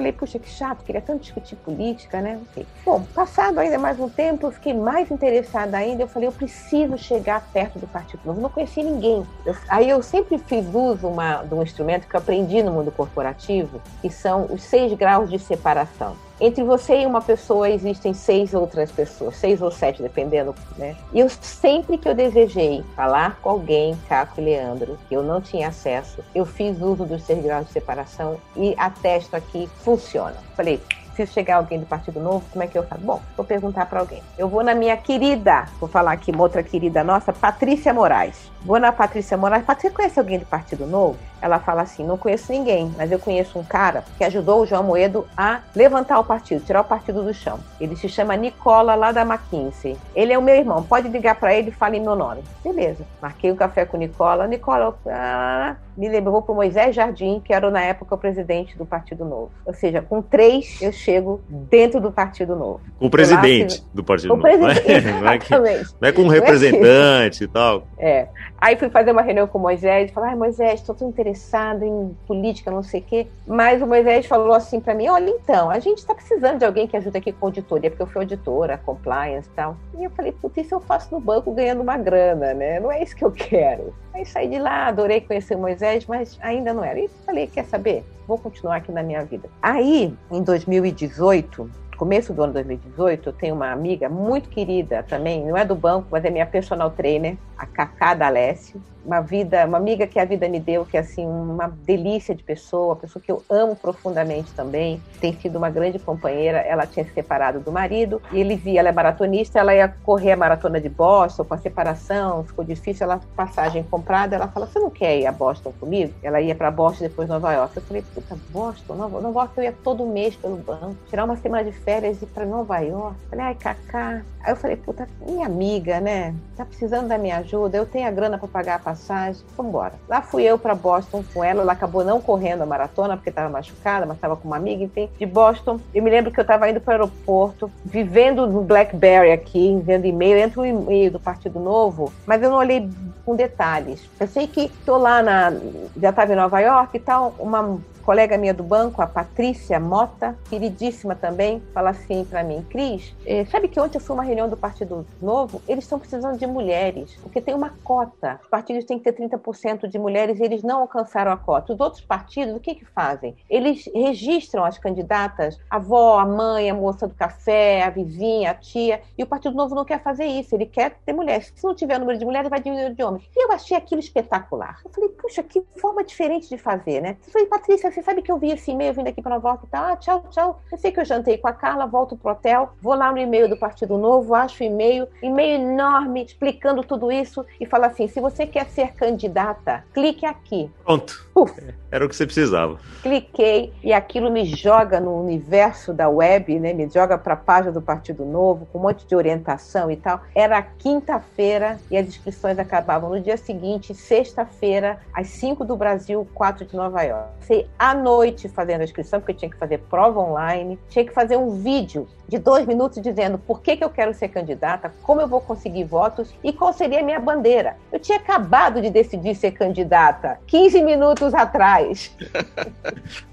falei, puxa, que chato, queria tanto discutir política, né? Bom, passado ainda mais um tempo, eu fiquei mais interessada ainda. Eu falei, eu preciso chegar perto do Partido Novo. Não conheci ninguém. Eu, aí eu sempre fiz uso uma, de um instrumento que eu aprendi no mundo corporativo, que são os seis graus de separação. Entre você e uma pessoa existem seis outras pessoas, seis ou sete, dependendo, né? E eu sempre que eu desejei falar com alguém, Caco e Leandro, que eu não tinha acesso, eu fiz uso dos seis graus de separação e atesto aqui, funciona. Falei, preciso chegar alguém do Partido Novo, como é que eu faço? Bom, vou perguntar para alguém. Eu vou na minha querida, vou falar aqui uma outra querida nossa, Patrícia Moraes. Vou na Patrícia Moraes. Patrícia, conhece alguém do Partido Novo? Ela fala assim: não conheço ninguém, mas eu conheço um cara que ajudou o João Moedo a levantar o partido, tirar o partido do chão. Ele se chama Nicola, lá da McKinsey. Ele é o meu irmão, pode ligar para ele e fale meu nome. Beleza. Marquei um café com o Nicola. Nicola, ah, me lembrou para o Moisés Jardim, que era na época o presidente do Partido Novo. Ou seja, com três eu chego dentro do Partido Novo. Com o presidente do Partido Novo. Presidente, não, é, que, não é com um representante e tal. É. Aí fui fazer uma reunião com o Moisés e falei: ai, Moisés, estou tão interessado interessado em política, não sei o quê. Mas o Moisés falou assim para mim: olha, então, a gente está precisando de alguém que ajude aqui com auditoria, porque eu fui auditora, compliance e tal. E eu falei: putz, isso eu faço no banco ganhando uma grana, né? Não é isso que eu quero. Aí saí de lá, adorei conhecer o Moisés, mas ainda não era. E falei: quer saber? Vou continuar aqui na minha vida. Aí, em 2018, começo do ano 2018, eu tenho uma amiga muito querida também, não é do banco, mas é minha personal trainer, a Cacá D'Alessio uma vida, uma amiga que a vida me deu, que é assim, uma delícia de pessoa, pessoa que eu amo profundamente também, tem sido uma grande companheira, ela tinha se separado do marido, e ele via, ela é maratonista, ela ia correr a maratona de Boston, com a separação, ficou difícil, ela passagem comprada, ela fala, você não quer ir a Boston comigo? Ela ia para Boston, depois Nova York. Eu falei, puta, Boston? Nova, Nova York eu ia todo mês pelo banco, tirar uma semana de férias e ir para Nova York. Eu falei, ai, Cacá. Aí eu falei, puta, minha amiga, né, tá precisando da minha ajuda, eu tenho a grana para pagar a passagem, vamos embora. Lá fui eu para Boston com ela, ela acabou não correndo a maratona porque estava machucada, mas estava com uma amiga, enfim, de Boston. Eu me lembro que eu estava indo para o aeroporto, vivendo no BlackBerry aqui, vendo e-mail, entra um e-mail do Partido Novo, mas eu não olhei com detalhes. Eu sei que estou lá na, já estava em Nova York e tal, uma colega minha do banco, a Patrícia Mota, queridíssima também, fala assim para mim, Cris, eh, sabe que ontem eu fui uma reunião do Partido Novo, eles estão precisando de mulheres, porque tem uma cota. Os partidos têm que ter 30% de mulheres e eles não alcançaram a cota. Os outros partidos, o que que fazem? Eles registram as candidatas, a avó, a mãe, a moça do café, a vizinha, a tia, e o Partido Novo não quer fazer isso, ele quer ter mulheres. Se não tiver número de mulheres, vai diminuir de homens. E eu achei aquilo espetacular. Eu falei, puxa, que forma diferente de fazer, né? Eu falei, Patrícia, você sabe que eu vi esse e-mail vindo aqui para Nova York e tal? Ah, tchau, tchau. Eu sei que eu jantei com a Carla, volto pro hotel, vou lá no e-mail do Partido Novo, acho o e-mail, e-mail enorme explicando tudo isso e fala assim: se você quer ser candidata, clique aqui. Pronto. Uf. Era o que você precisava. Cliquei e aquilo me joga no universo da web, né? Me joga para a página do Partido Novo, com um monte de orientação e tal. Era quinta-feira e as inscrições acabavam no dia seguinte, sexta-feira, às 5 do Brasil, 4 de Nova York. Sei à noite fazendo a inscrição, porque tinha que fazer prova online, tinha que fazer um vídeo de dois minutos dizendo por que, que eu quero ser candidata, como eu vou conseguir votos e qual seria a minha bandeira. Eu tinha acabado de decidir ser candidata 15 minutos atrás.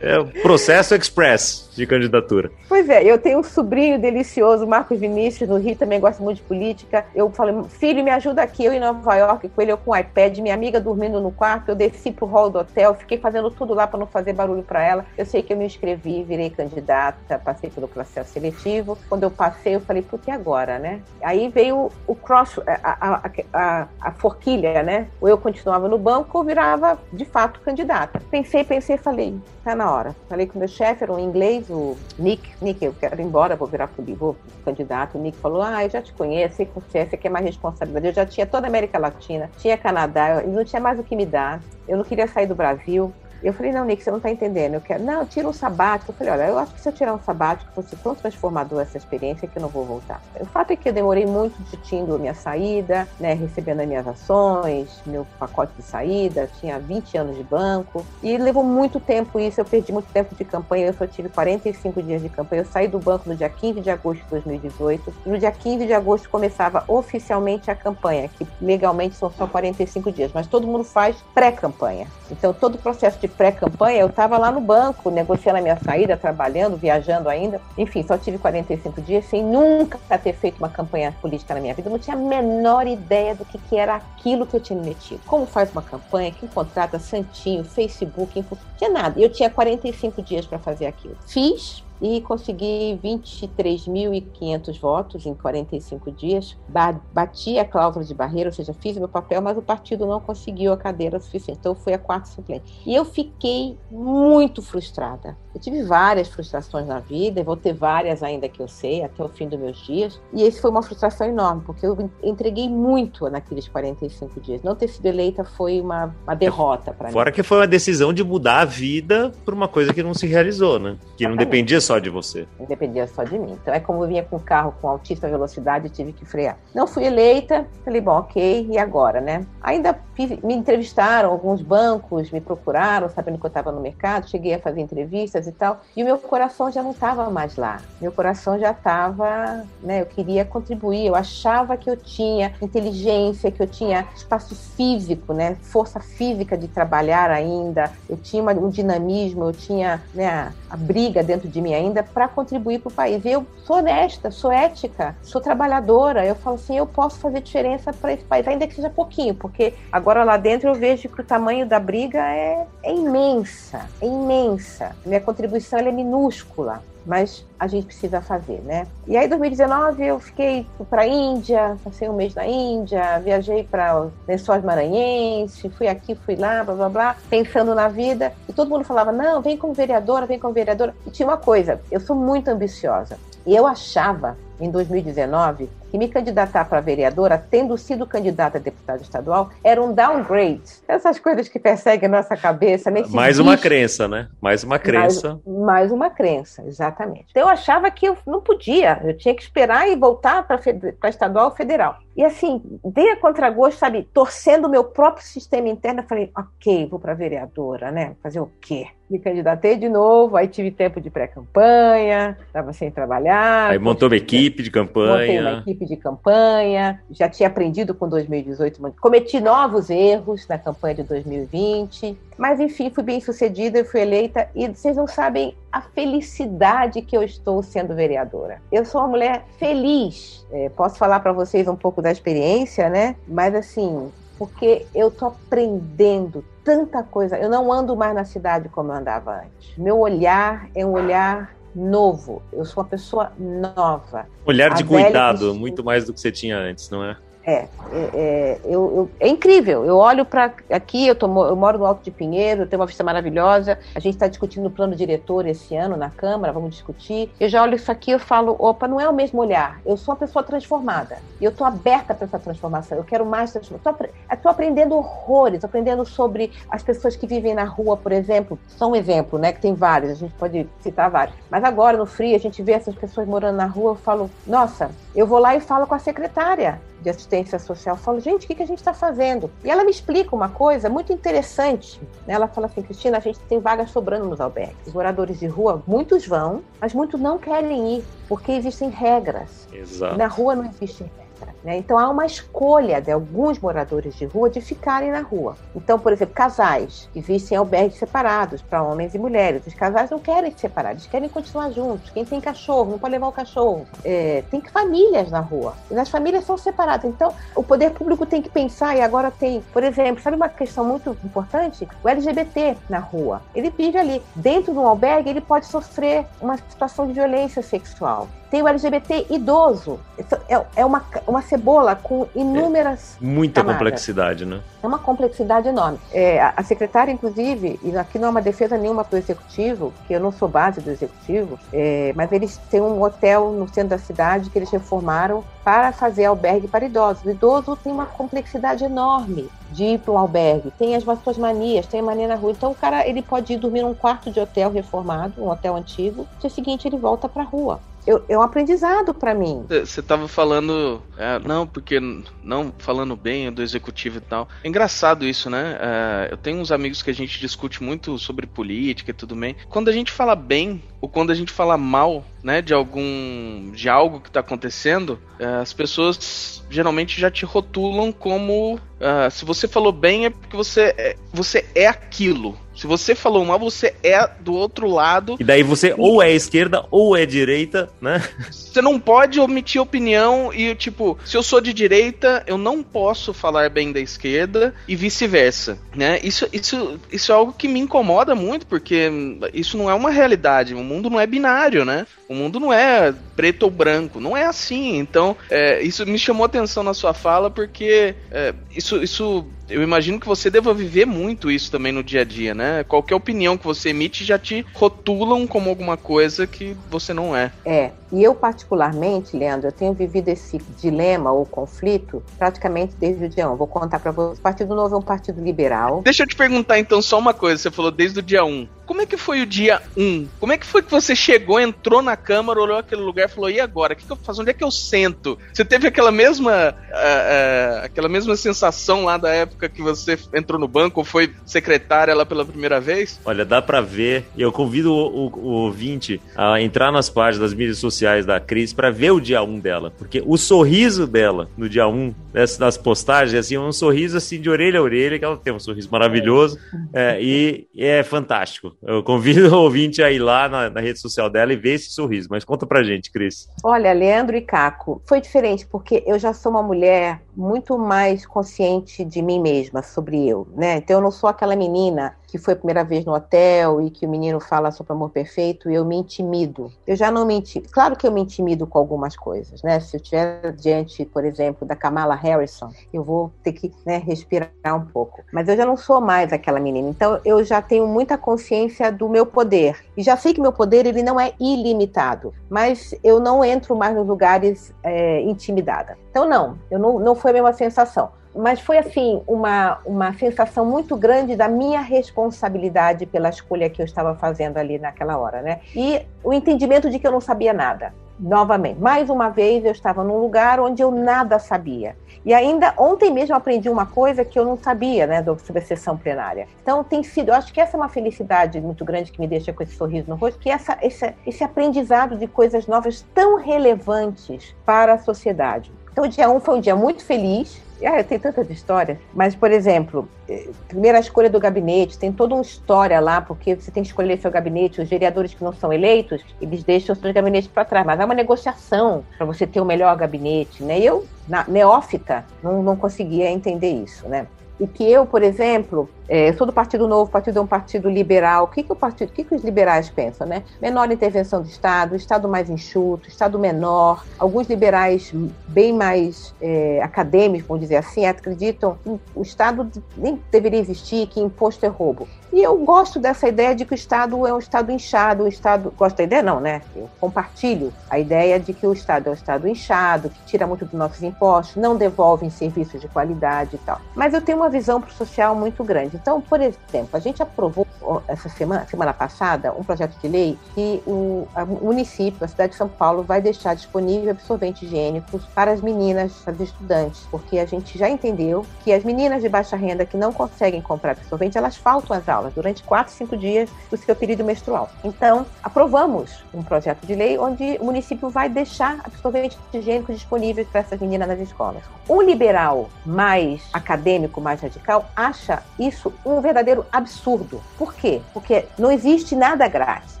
É o processo express de candidatura. Pois é, eu tenho um sobrinho delicioso, Marcos Vinícius, no Rio, também gosta muito de política. Eu falei, filho, me ajuda aqui. Eu em Nova York com ele, eu com o iPad, minha amiga dormindo no quarto, eu desci pro hall do hotel, fiquei fazendo tudo lá para não fazer barulho para ela. Eu sei que eu me inscrevi, virei candidata, passei pelo processo seletivo. Quando eu passei, eu falei, por que agora, né? Aí veio o cross, a, a, a, a forquilha, né? Ou eu continuava no banco ou virava, de fato, candidata. Pensei, pensei, falei, tá na hora. Falei com meu chefe, era um inglês, o Nick. Nick, eu quero ir embora, vou virar vou candidato. O Nick falou: Ah, eu já te conheço, sei que você, você quer mais responsabilidade. Eu já tinha toda a América Latina, tinha Canadá, não tinha mais o que me dar. Eu não queria sair do Brasil. Eu falei, não, Nick, você não está entendendo. Eu quero, não, tira um sabático. Eu falei, olha, eu acho que se eu tirar um sabático, fosse tão transformador essa experiência que eu não vou voltar. O fato é que eu demorei muito discutindo a minha saída, né, recebendo as minhas ações, meu pacote de saída, tinha 20 anos de banco, e levou muito tempo isso, eu perdi muito tempo de campanha, eu só tive 45 dias de campanha. Eu saí do banco no dia 15 de agosto de 2018, e no dia 15 de agosto começava oficialmente a campanha, que legalmente são só 45 dias, mas todo mundo faz pré-campanha. Então, todo o processo de pré-campanha, eu estava lá no banco, negociando a minha saída, trabalhando, viajando ainda. Enfim, só tive 45 dias sem nunca ter feito uma campanha política na minha vida. Eu não tinha a menor ideia do que, que era aquilo que eu tinha me metido. Como faz uma campanha, quem contrata, Santinho, Facebook, info, tinha nada. Eu tinha 45 dias para fazer aquilo. Fiz, e consegui 23.500 votos em 45 dias. Bati a cláusula de barreira, ou seja, fiz meu papel, mas o partido não conseguiu a cadeira suficiente. Então, eu fui a quarto suplente. E eu fiquei muito frustrada. Eu tive várias frustrações na vida, e vou ter várias ainda que eu sei, até o fim dos meus dias. E esse foi uma frustração enorme, porque eu entreguei muito naqueles 45 dias. Não ter sido eleita foi uma, uma derrota para mim. Fora que foi uma decisão de mudar a vida por uma coisa que não se realizou, né? Que não dependia só de você. Não dependia só de mim. Então é como eu vinha com um carro com altíssima velocidade e tive que frear. Não fui eleita, falei, bom, ok, e agora, né? Ainda me entrevistaram, alguns bancos me procuraram, sabendo que eu estava no mercado, cheguei a fazer entrevistas e tal, e o meu coração já não estava mais lá. Meu coração já estava, né? Eu queria contribuir, eu achava que eu tinha inteligência, que eu tinha espaço físico, né? Força física de trabalhar ainda, eu tinha um dinamismo, eu tinha né, a, a briga dentro de mim ainda para contribuir para o país. E eu sou honesta, sou ética, sou trabalhadora. Eu falo assim, eu posso fazer diferença para esse país, ainda que seja pouquinho, porque agora lá dentro eu vejo que o tamanho da briga é, é imensa, é imensa. Minha contribuição é minúscula mas a gente precisa fazer, né? E aí, em 2019, eu fiquei para a Índia, passei um mês na Índia, viajei para Lençóis Maranhenses, fui aqui, fui lá, blá blá blá, pensando na vida. E todo mundo falava: não, vem como vereadora, vem como vereadora. E tinha uma coisa: eu sou muito ambiciosa. E eu achava, em 2019, que me candidatar para vereadora, tendo sido candidata a deputada estadual, era um downgrade. Essas coisas que perseguem a nossa cabeça. Mais uma crença, né? Mais uma crença. Mais, mais, uma crença, exatamente. Então eu achava que eu não podia, eu tinha que esperar e voltar para estadual ou federal. E assim, dei a contragosto, sabe, torcendo o meu próprio sistema interno, eu falei, ok, vou para vereadora, né? Fazer o quê? Me candidatei de novo, aí tive tempo de pré-campanha, estava sem trabalhar. Aí montou uma equipe de campanha. Montei uma equipe de campanha, já tinha aprendido com 2018, cometi novos erros na campanha de 2020, mas enfim, fui bem sucedida, fui eleita e vocês não sabem a felicidade que eu estou sendo vereadora. Eu sou uma mulher feliz. É, posso falar para vocês um pouco da experiência, né? Mas assim, porque eu tô aprendendo tanta coisa. Eu não ando mais na cidade como eu andava antes. Meu olhar é um olhar novo. Eu sou uma pessoa nova. Olhar de cuidado, muito mais do que você tinha antes, não é? É, é, é, eu, eu, é incrível. Eu olho para aqui, eu, tô, eu, moro no Alto de Pinheiro, tenho uma vista maravilhosa. A gente está discutindo o plano diretor esse ano na Câmara, vamos discutir. Eu já olho isso aqui e falo: opa, não é o mesmo olhar. Eu sou uma pessoa transformada. E eu estou aberta para essa transformação. Eu quero mais transformação. Estou aprendendo horrores, aprendendo sobre as pessoas que vivem na rua, por exemplo. Só um exemplo, né? Que tem vários, a gente pode citar vários. Mas agora, no Frio, a gente vê essas pessoas morando na rua. Eu falo: nossa, eu vou lá e falo com a secretária de assistência social, falo, gente, o que, que a gente está fazendo? E ela me explica uma coisa muito interessante. Ela fala assim, Cristina, a gente tem vagas sobrando nos albergues. Os moradores de rua, muitos vão, mas muitos não querem ir, porque existem regras. Exato. Na rua não existem regras. Né? Então há uma escolha de alguns moradores de rua de ficarem na rua. Então, por exemplo, casais que vivem em albergues separados para homens e mulheres. Os casais não querem se separar, eles querem continuar juntos. Quem tem cachorro não pode levar o cachorro. É, tem famílias na rua. E as famílias são separadas. Então, o poder público tem que pensar, e agora tem, por exemplo, sabe uma questão muito importante? O LGBT na rua. Ele vive ali. Dentro de um albergue, ele pode sofrer uma situação de violência sexual tem o LGBT idoso. É, é uma, uma cebola com inúmeras. É, muita camadas. complexidade, né? É uma complexidade enorme. É, a secretária, inclusive, e aqui não é uma defesa nenhuma para o executivo, que eu não sou base do executivo, é, mas eles têm um hotel no centro da cidade que eles reformaram para fazer albergue para idosos. O idoso tem uma complexidade enorme de ir para um albergue, tem as suas manias, tem a mania na rua. Então o cara ele pode ir dormir num quarto de hotel reformado, um hotel antigo, no dia seguinte ele volta para a rua eu, é um aprendizado para mim. Você estava falando, é, não, porque não falando bem do executivo e tal. É engraçado isso, né? É, eu tenho uns amigos que a gente discute muito sobre política e tudo bem. Quando a gente fala bem ou quando a gente fala mal, né, de algum de algo que está acontecendo, é, as pessoas geralmente já te rotulam como uh, se você falou bem é porque você é, você é aquilo. Se você falou mal, você é do outro lado. E daí você ou é esquerda ou é direita, né? Você não pode omitir opinião e, tipo, se eu sou de direita, eu não posso falar bem da esquerda e vice-versa, né? Isso, isso, isso é algo que me incomoda muito, porque isso não é uma realidade. O mundo não é binário, né? O mundo não é preto ou branco, não é assim. Então, é, isso me chamou atenção na sua fala, porque é, isso, isso eu imagino que você deva viver muito isso também no dia a dia, né? Qualquer opinião que você emite já te rotulam como alguma coisa que você não é. É. E eu, particularmente, Leandro, eu tenho vivido esse dilema ou conflito praticamente desde o dia 1. Vou contar para você. O Partido Novo é um partido liberal. Deixa eu te perguntar, então, só uma coisa. Você falou desde o dia 1 como é que foi o dia 1? Como é que foi que você chegou, entrou na Câmara, olhou aquele lugar e falou, e agora? O que, que eu faço? Onde é que eu sento? Você teve aquela mesma, uh, uh, aquela mesma sensação lá da época que você entrou no banco ou foi secretária lá pela primeira vez? Olha, dá para ver. Eu convido o, o, o ouvinte a entrar nas páginas das mídias sociais da Cris para ver o dia 1 dela. Porque o sorriso dela no dia 1, das, das postagens, assim, é um sorriso assim de orelha a orelha, que ela tem um sorriso maravilhoso é, e é fantástico. Eu convido o ouvinte a ir lá na, na, rede social dela e ver esse sorriso. Mas conta pra gente, Cris. Olha, Leandro e Caco, foi diferente porque eu já sou uma mulher muito mais consciente de mim mesma, sobre eu, né? Então eu não sou aquela menina que foi a primeira vez no hotel e que o menino fala sobre amor perfeito eu me intimido. Eu já não me intimido. Claro que eu me intimido com algumas coisas, né? Se eu estiver diante, por exemplo, da Kamala Harrison, eu vou ter que né, respirar um pouco. Mas eu já não sou mais aquela menina. Então eu já tenho muita consciência do meu poder. E já sei que meu poder ele não é ilimitado. Mas eu não entro mais nos lugares é, intimidada. Então não, eu não, não foi a mesma sensação mas foi assim uma, uma sensação muito grande da minha responsabilidade pela escolha que eu estava fazendo ali naquela hora, né? E o entendimento de que eu não sabia nada. Novamente, mais uma vez eu estava num lugar onde eu nada sabia. E ainda ontem mesmo aprendi uma coisa que eu não sabia, né, sobre a sessão plenária. Então tem sido, eu acho que essa é uma felicidade muito grande que me deixa com esse sorriso no rosto, que é essa, esse, esse aprendizado de coisas novas tão relevantes para a sociedade. Então o dia 1 um foi um dia muito feliz, ah, tem tantas histórias. Mas, por exemplo, eh, primeira escolha do gabinete, tem toda uma história lá, porque você tem que escolher seu gabinete. Os vereadores que não são eleitos, eles deixam seus gabinetes para trás. Mas há uma negociação para você ter o melhor gabinete, né? Eu, na neófita, não, não conseguia entender isso, né? E que eu, por exemplo, é, sou do Partido Novo, o partido é um partido liberal. O que, que o partido, o que, que os liberais pensam, né? Menor intervenção do Estado, Estado mais enxuto, Estado menor. Alguns liberais bem mais é, acadêmicos, vamos dizer assim, acreditam que o Estado nem deveria existir, que imposto é roubo. E eu gosto dessa ideia de que o Estado é um Estado inchado, o Estado. Gosto da ideia, não, né? Eu compartilho a ideia de que o Estado é um Estado inchado, que tira muito dos nossos impostos, não devolve em serviços de qualidade e tal. Mas eu tenho uma visão para o social muito grande. Então, por exemplo, a gente aprovou essa semana, semana passada um projeto de lei que o, município, a cidade de São Paulo, vai deixar disponível absorventes higiênicos para as meninas, para as estudantes, porque a gente já entendeu que as meninas de baixa renda que não conseguem comprar absorvente, elas faltam às aulas durante 4, 5 dias do seu período menstrual. Então, aprovamos um projeto de lei onde o município vai deixar absorventes higiênicos disponíveis para essas meninas nas escolas. Um liberal mais acadêmico, mais radical, acha isso um verdadeiro absurdo. Por quê? Porque não existe nada grátis.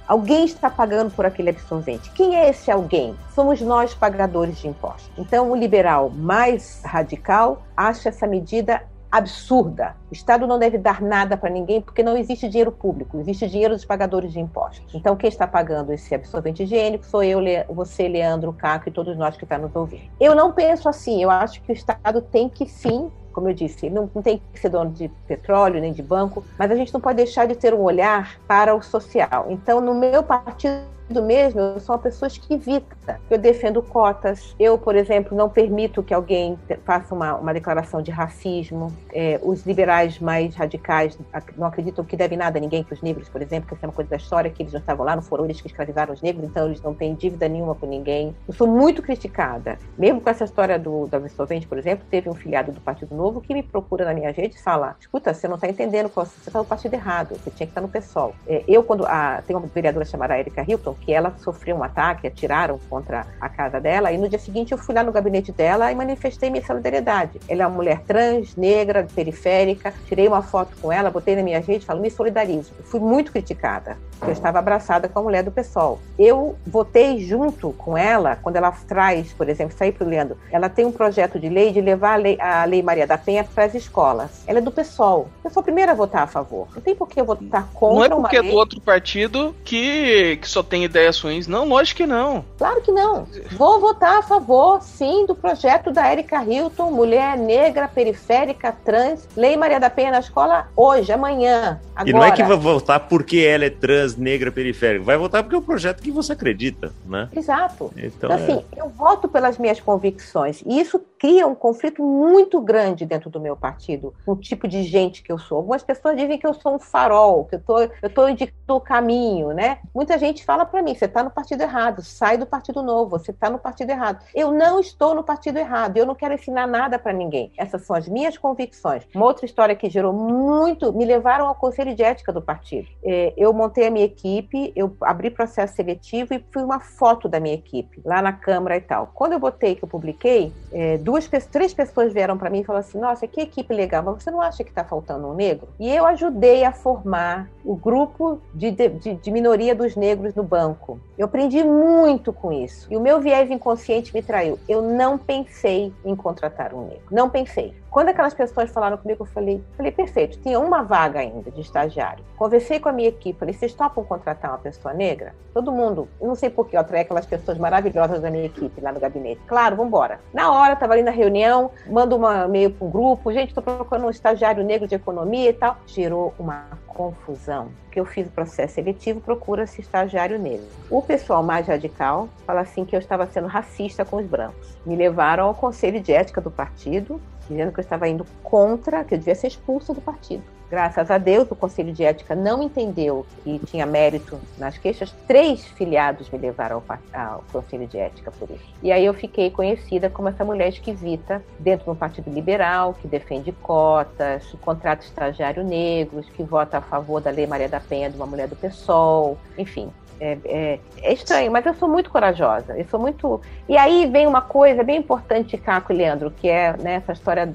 Alguém está pagando por aquele absorvente. Quem é esse alguém? Somos nós, pagadores de impostos. Então, o liberal mais radical acha essa medida absurda. O Estado não deve dar nada para ninguém porque não existe dinheiro público, existe dinheiro dos pagadores de impostos. Então, quem está pagando esse absorvente higiênico sou eu, você, Leandro, Caco e todos nós que estão nos ouvindo. Eu não penso assim, eu acho que o Estado tem que sim como eu disse, não, não, tem que ser dono de petróleo nem de banco, mas a gente não pode deixar de ter um olhar para o social. Então, no meu partido mesmo, eu sou uma pessoa esquisita. Eu defendo cotas. Eu, por exemplo, não permito que alguém faça uma, uma declaração de racismo. É, os liberais mais radicais não acreditam que deve nada a ninguém, que os negros, por exemplo, que é uma coisa da história, que eles não estavam lá, não foram eles que escravizaram os negros, então eles não têm dívida nenhuma com ninguém. Eu sou muito criticada. Mesmo com essa história do, do absorvente, por exemplo, teve um filiado do Partido Novo que me procura na minha rede e fala: escuta, você não está entendendo, você está no partido errado, você tinha que estar no PSOL. É, eu, quando a, tem uma vereadora chamada Erika Hilton, que ela sofreu um ataque, atiraram contra a casa dela, e no dia seguinte eu fui lá no gabinete dela e manifestei minha solidariedade. Ela é uma mulher trans, negra, periférica, tirei uma foto com ela, botei na minha rede e falo, me solidarizo. Eu fui muito criticada, porque eu estava abraçada com a mulher do PSOL. Eu votei junto com ela, quando ela traz, por exemplo, sair para o Leandro, ela tem um projeto de lei de levar a lei, a lei Maria da Penha para as escolas. Ela é do PSOL. Eu sou a primeira a votar a favor. Não tem por que eu votar contra Não é porque é do outro partido que, que só tem ideias ruins. Não, lógico que não. Claro que não. Vou votar a favor, sim, do projeto da Erika Hilton, mulher negra, periférica, trans, Lei Maria da Penha na escola hoje, amanhã, agora. E não é que vai votar porque ela é trans, negra, periférica. Vai votar porque é o projeto que você acredita, né? Exato. Então, então assim, é... eu voto pelas minhas convicções. E isso cria um conflito muito grande dentro do meu partido, o tipo de gente que eu sou. Algumas pessoas dizem que eu sou um farol, que eu tô, eu tô indicando o caminho, né? Muita gente fala para mim, você está no partido errado, sai do partido novo, você está no partido errado. Eu não estou no partido errado, eu não quero ensinar nada para ninguém. Essas são as minhas convicções. Uma outra história que gerou muito, me levaram ao conselho de ética do partido. É, eu montei a minha equipe, eu abri processo seletivo e fui uma foto da minha equipe lá na Câmara e tal. Quando eu botei que eu publiquei, é, duas, três pessoas vieram para mim e falaram assim: Nossa, que equipe legal, mas você não acha que está faltando um negro? E eu ajudei a formar o grupo de, de, de minoria dos negros no banco. Eu aprendi muito com isso. E o meu viés inconsciente me traiu. Eu não pensei em contratar um negro. Não pensei. Quando aquelas pessoas falaram comigo, eu falei, falei, perfeito, tinha uma vaga ainda de estagiário. Conversei com a minha equipe, falei, vocês topam contratar uma pessoa negra? Todo mundo, não sei porquê, eu atraí aquelas pessoas maravilhosas da minha equipe lá no gabinete. Claro, vamos embora. Na hora, estava ali na reunião, mando uma e-mail para um grupo, gente, estou procurando um estagiário negro de economia e tal. Gerou uma confusão, que eu fiz o processo seletivo, procura-se estagiário negro. O pessoal mais radical fala assim que eu estava sendo racista com os brancos. Me levaram ao conselho de ética do partido, dizendo que eu estava indo contra, que eu devia ser expulso do partido. Graças a Deus, o Conselho de Ética não entendeu que tinha mérito nas queixas. Três filiados me levaram ao, ao Conselho de Ética por isso. E aí eu fiquei conhecida como essa mulher esquisita dentro de um partido liberal, que defende cotas, contrata estagiário negros, que vota a favor da Lei Maria da Penha de uma mulher do PSOL, enfim. É, é, é, estranho, mas eu sou muito corajosa. Eu sou muito. E aí vem uma coisa bem importante, Caco e Leandro, que é né, essa história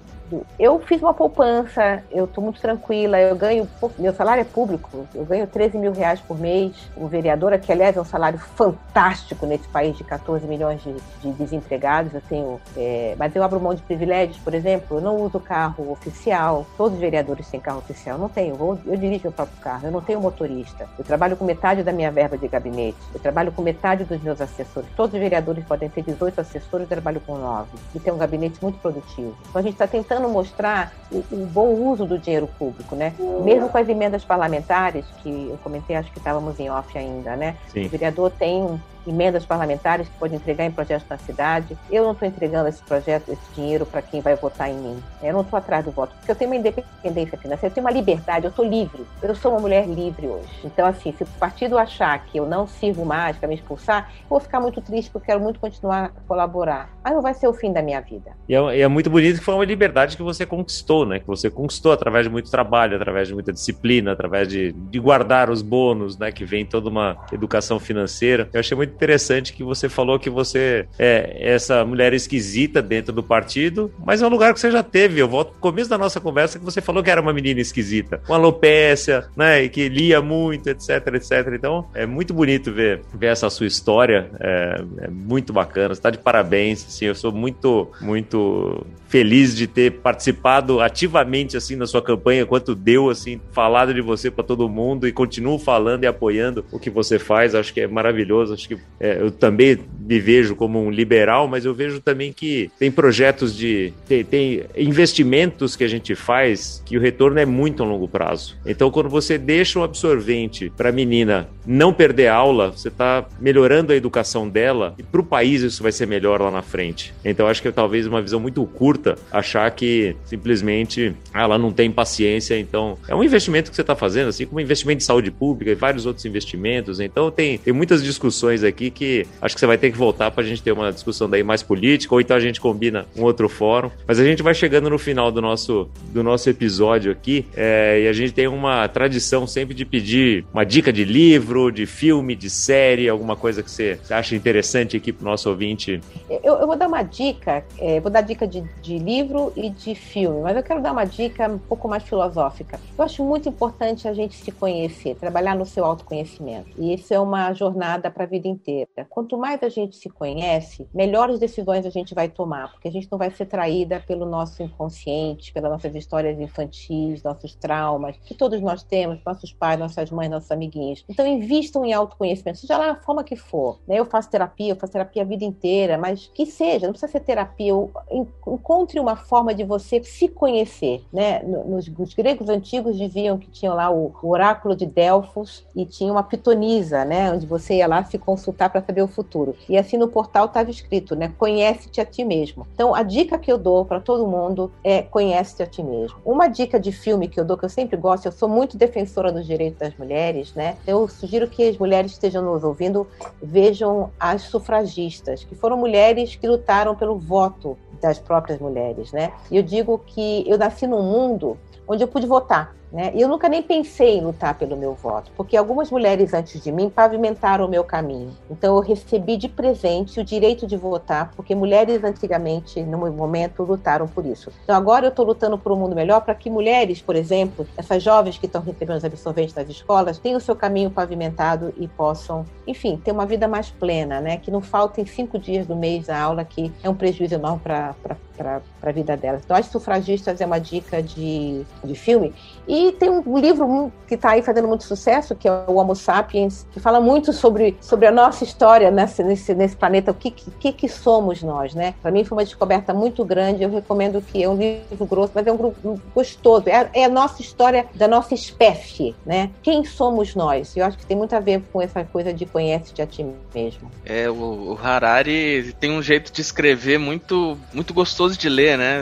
eu fiz uma poupança, eu estou muito tranquila, eu ganho, meu salário é público, eu ganho 13 mil reais por mês, como vereadora, que aliás é um salário fantástico nesse país de 14 milhões de, de desempregados, eu tenho, é, mas eu abro mão de privilégios, por exemplo, eu não uso carro oficial, todos os vereadores têm carro oficial, não tenho, eu, eu dirijo meu próprio carro, eu não tenho motorista, eu trabalho com metade da minha verba de gabinete, eu trabalho com metade dos meus assessores, todos os vereadores podem ter 18 assessores, eu trabalho com 9, e tem um gabinete muito produtivo. Então a gente está tentando tentando mostrar o, o, bom uso do dinheiro público, né? Mesmo com as emendas parlamentares, que eu comentei, acho que estávamos em off ainda, né? Sim. O vereador tem emendas parlamentares que pode entregar em projetos na cidade. Eu não estou entregando esse projeto, esse dinheiro para quem vai votar em mim. Eu não estou atrás do voto, porque eu tenho uma independência financeira, eu tenho uma liberdade, eu sou livre. Eu sou uma mulher livre hoje. Então, assim, se o partido achar que eu não sirvo mais para me expulsar, eu vou ficar muito triste, porque eu quero muito continuar a colaborar. Mas não vai ser o fim da minha vida. E é, é muito bonito que foi uma liberdade que você conquistou, né? Que você conquistou através de muito trabalho, através de muita disciplina, através de, de guardar os bônus, né? Que vem toda uma educação financeira. Eu achei muito interessante que você falou que você é essa mulher esquisita dentro do partido, mas é um lugar que você já teve. Eu volto no começo da nossa conversa que você falou que era uma menina esquisita, com alopécia, né, e que lia muito, etc, etc. Então, é muito bonito ver, ver essa sua história, é, é muito bacana, você tá de parabéns, assim, eu sou muito, muito feliz de ter participado ativamente, assim, na sua campanha, quanto deu, assim, falado de você para todo mundo e continuo falando e apoiando o que você faz, acho que é maravilhoso, acho que é, eu também me vejo como um liberal, mas eu vejo também que tem projetos de. Tem, tem, investimentos que a gente faz que o retorno é muito a longo prazo. Então, quando você deixa um absorvente para a menina não perder aula, você está melhorando a educação dela e para o país isso vai ser melhor lá na frente. Então, acho que é talvez uma visão muito curta achar que simplesmente ela não tem paciência. Então, é um investimento que você está fazendo, assim como investimento de saúde pública e vários outros investimentos. Então, tem, tem muitas discussões aqui que acho que você vai ter que voltar para a gente ter uma discussão daí mais política, ou então a gente combina um outro fórum. Mas a gente vai chegando no final do nosso, do nosso episódio aqui é, e a gente tem uma tradição sempre de pedir uma dica de livro, de filme, de série, alguma coisa que você acha interessante aqui para o nosso ouvinte. Eu, eu, vou dar uma dica, é, vou dar dica de, de livro e de filme, mas eu quero dar uma dica um pouco mais filosófica. Eu acho muito importante a gente se conhecer, trabalhar no seu autoconhecimento. E isso é uma jornada para a vida inteira. Quanto mais a gente se conhece, melhores decisões a gente vai tomar, porque a gente não vai ser traída pelo nosso inconsciente, pelas nossas histórias infantis, nossos traumas, que todos nós temos, nossos pais, nossas mães, nossos amiguinhos. Então, invistam em autoconhecimento, seja lá a forma que for. Né? Eu faço terapia, eu faço terapia a vida inteira, mas que seja, não precisa ser terapia. Encontre uma forma de você se conhecer. Né? Nos, os gregos antigos diziam que tinham lá o, o oráculo de Delfos e tinha uma pitonisa, né? onde você ia lá se consultar consultar para saber o futuro. E assim no portal estava escrito, né? Conhece-te a ti mesmo. Então a dica que eu dou para todo mundo é conhece-te a ti mesmo. Uma dica de filme que eu dou, que eu sempre gosto, eu sou muito defensora dos direitos das mulheres, né? Eu sugiro que as mulheres estejam nos ouvindo, vejam as sufragistas, que foram mulheres que lutaram pelo voto das próprias mulheres, né? E eu digo que eu nasci num mundo onde eu pude votar. Né? Eu nunca nem pensei em lutar pelo meu voto, porque algumas mulheres antes de mim pavimentaram o meu caminho. Então eu recebi de presente o direito de votar, porque mulheres antigamente, no momento, lutaram por isso. Então agora eu estou lutando por um mundo melhor para que mulheres, por exemplo, essas jovens que estão recebendo os absorventes das escolas, tenham o seu caminho pavimentado e possam, enfim, ter uma vida mais plena, né? Que não faltem cinco dias do mês a aula, que é um prejuízo enorme para a vida delas. Então, as sufragistas é uma dica de, de filme. E tem um livro que está aí fazendo muito sucesso, que é o Homo Sapiens, que fala muito sobre, sobre a nossa história nesse, nesse, nesse planeta, o que, que, que somos nós, né? Para mim foi uma descoberta muito grande, eu recomendo que é um livro grosso, mas é um grupo gostoso, é, é a nossa história da nossa espécie, né? Quem somos nós? Eu acho que tem muito a ver com essa coisa de conhece-te a ti mesmo. É, o, o Harari tem um jeito de escrever muito, muito gostoso de ler, né?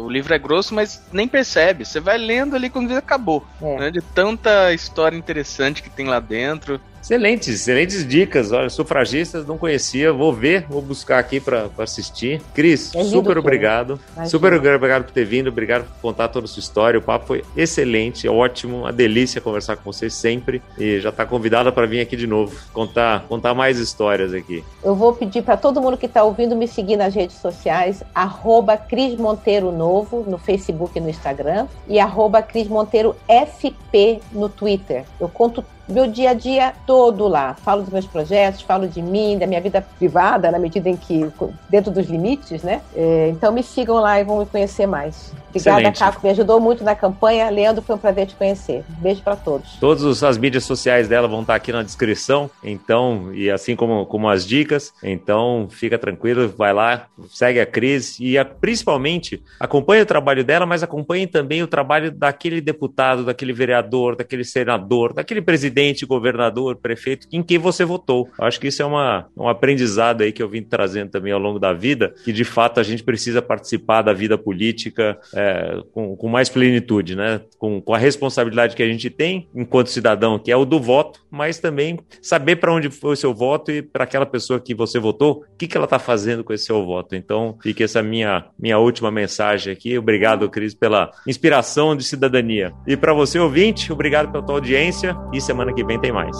O livro é grosso, mas nem percebe. Você vai lendo ali quando acabou. É. Né? De tanta história interessante que tem lá dentro. Excelentes, excelentes dicas. Olha, sufragistas não conhecia, vou ver, vou buscar aqui para assistir. Cris, é super obrigado. Super obrigado por ter vindo, obrigado por contar toda a sua história. O papo foi excelente, ótimo, uma delícia conversar com você sempre. E já está convidada para vir aqui de novo, contar, contar mais histórias aqui. Eu vou pedir para todo mundo que está ouvindo me seguir nas redes sociais, arroba Cris Monteiro Novo no Facebook e no Instagram, e arroba Cris Monteiro FP no Twitter. Eu conto meu dia a dia todo lá. Falo dos meus projetos, falo de mim, da minha vida privada, na medida em que, dentro dos limites, né? É, então me sigam lá e vão me conhecer mais. Obrigada, Excelente. Caco. Me ajudou muito na campanha. Leandro, foi um prazer te conhecer. Beijo para todos. Todas as mídias sociais dela vão estar aqui na descrição, então, e assim como, como as dicas. Então, fica tranquilo, vai lá, segue a Cris e a, principalmente acompanhe o trabalho dela, mas acompanhe também o trabalho daquele deputado, daquele vereador, daquele senador, daquele presidente presidente, governador, prefeito, em quem você votou. Acho que isso é uma, um aprendizado aí que eu vim trazendo também ao longo da vida, que de fato a gente precisa participar da vida política é, com, com mais plenitude, né? Com, com a responsabilidade que a gente tem enquanto cidadão, que é o do voto, mas também saber para onde foi o seu voto e para aquela pessoa que você votou, o que, que ela está fazendo com esse seu voto. Então, fica essa minha, minha última mensagem aqui. Obrigado, Cris, pela inspiração de cidadania. E para você, ouvinte, obrigado pela tua audiência e semana semana que vem tem mais.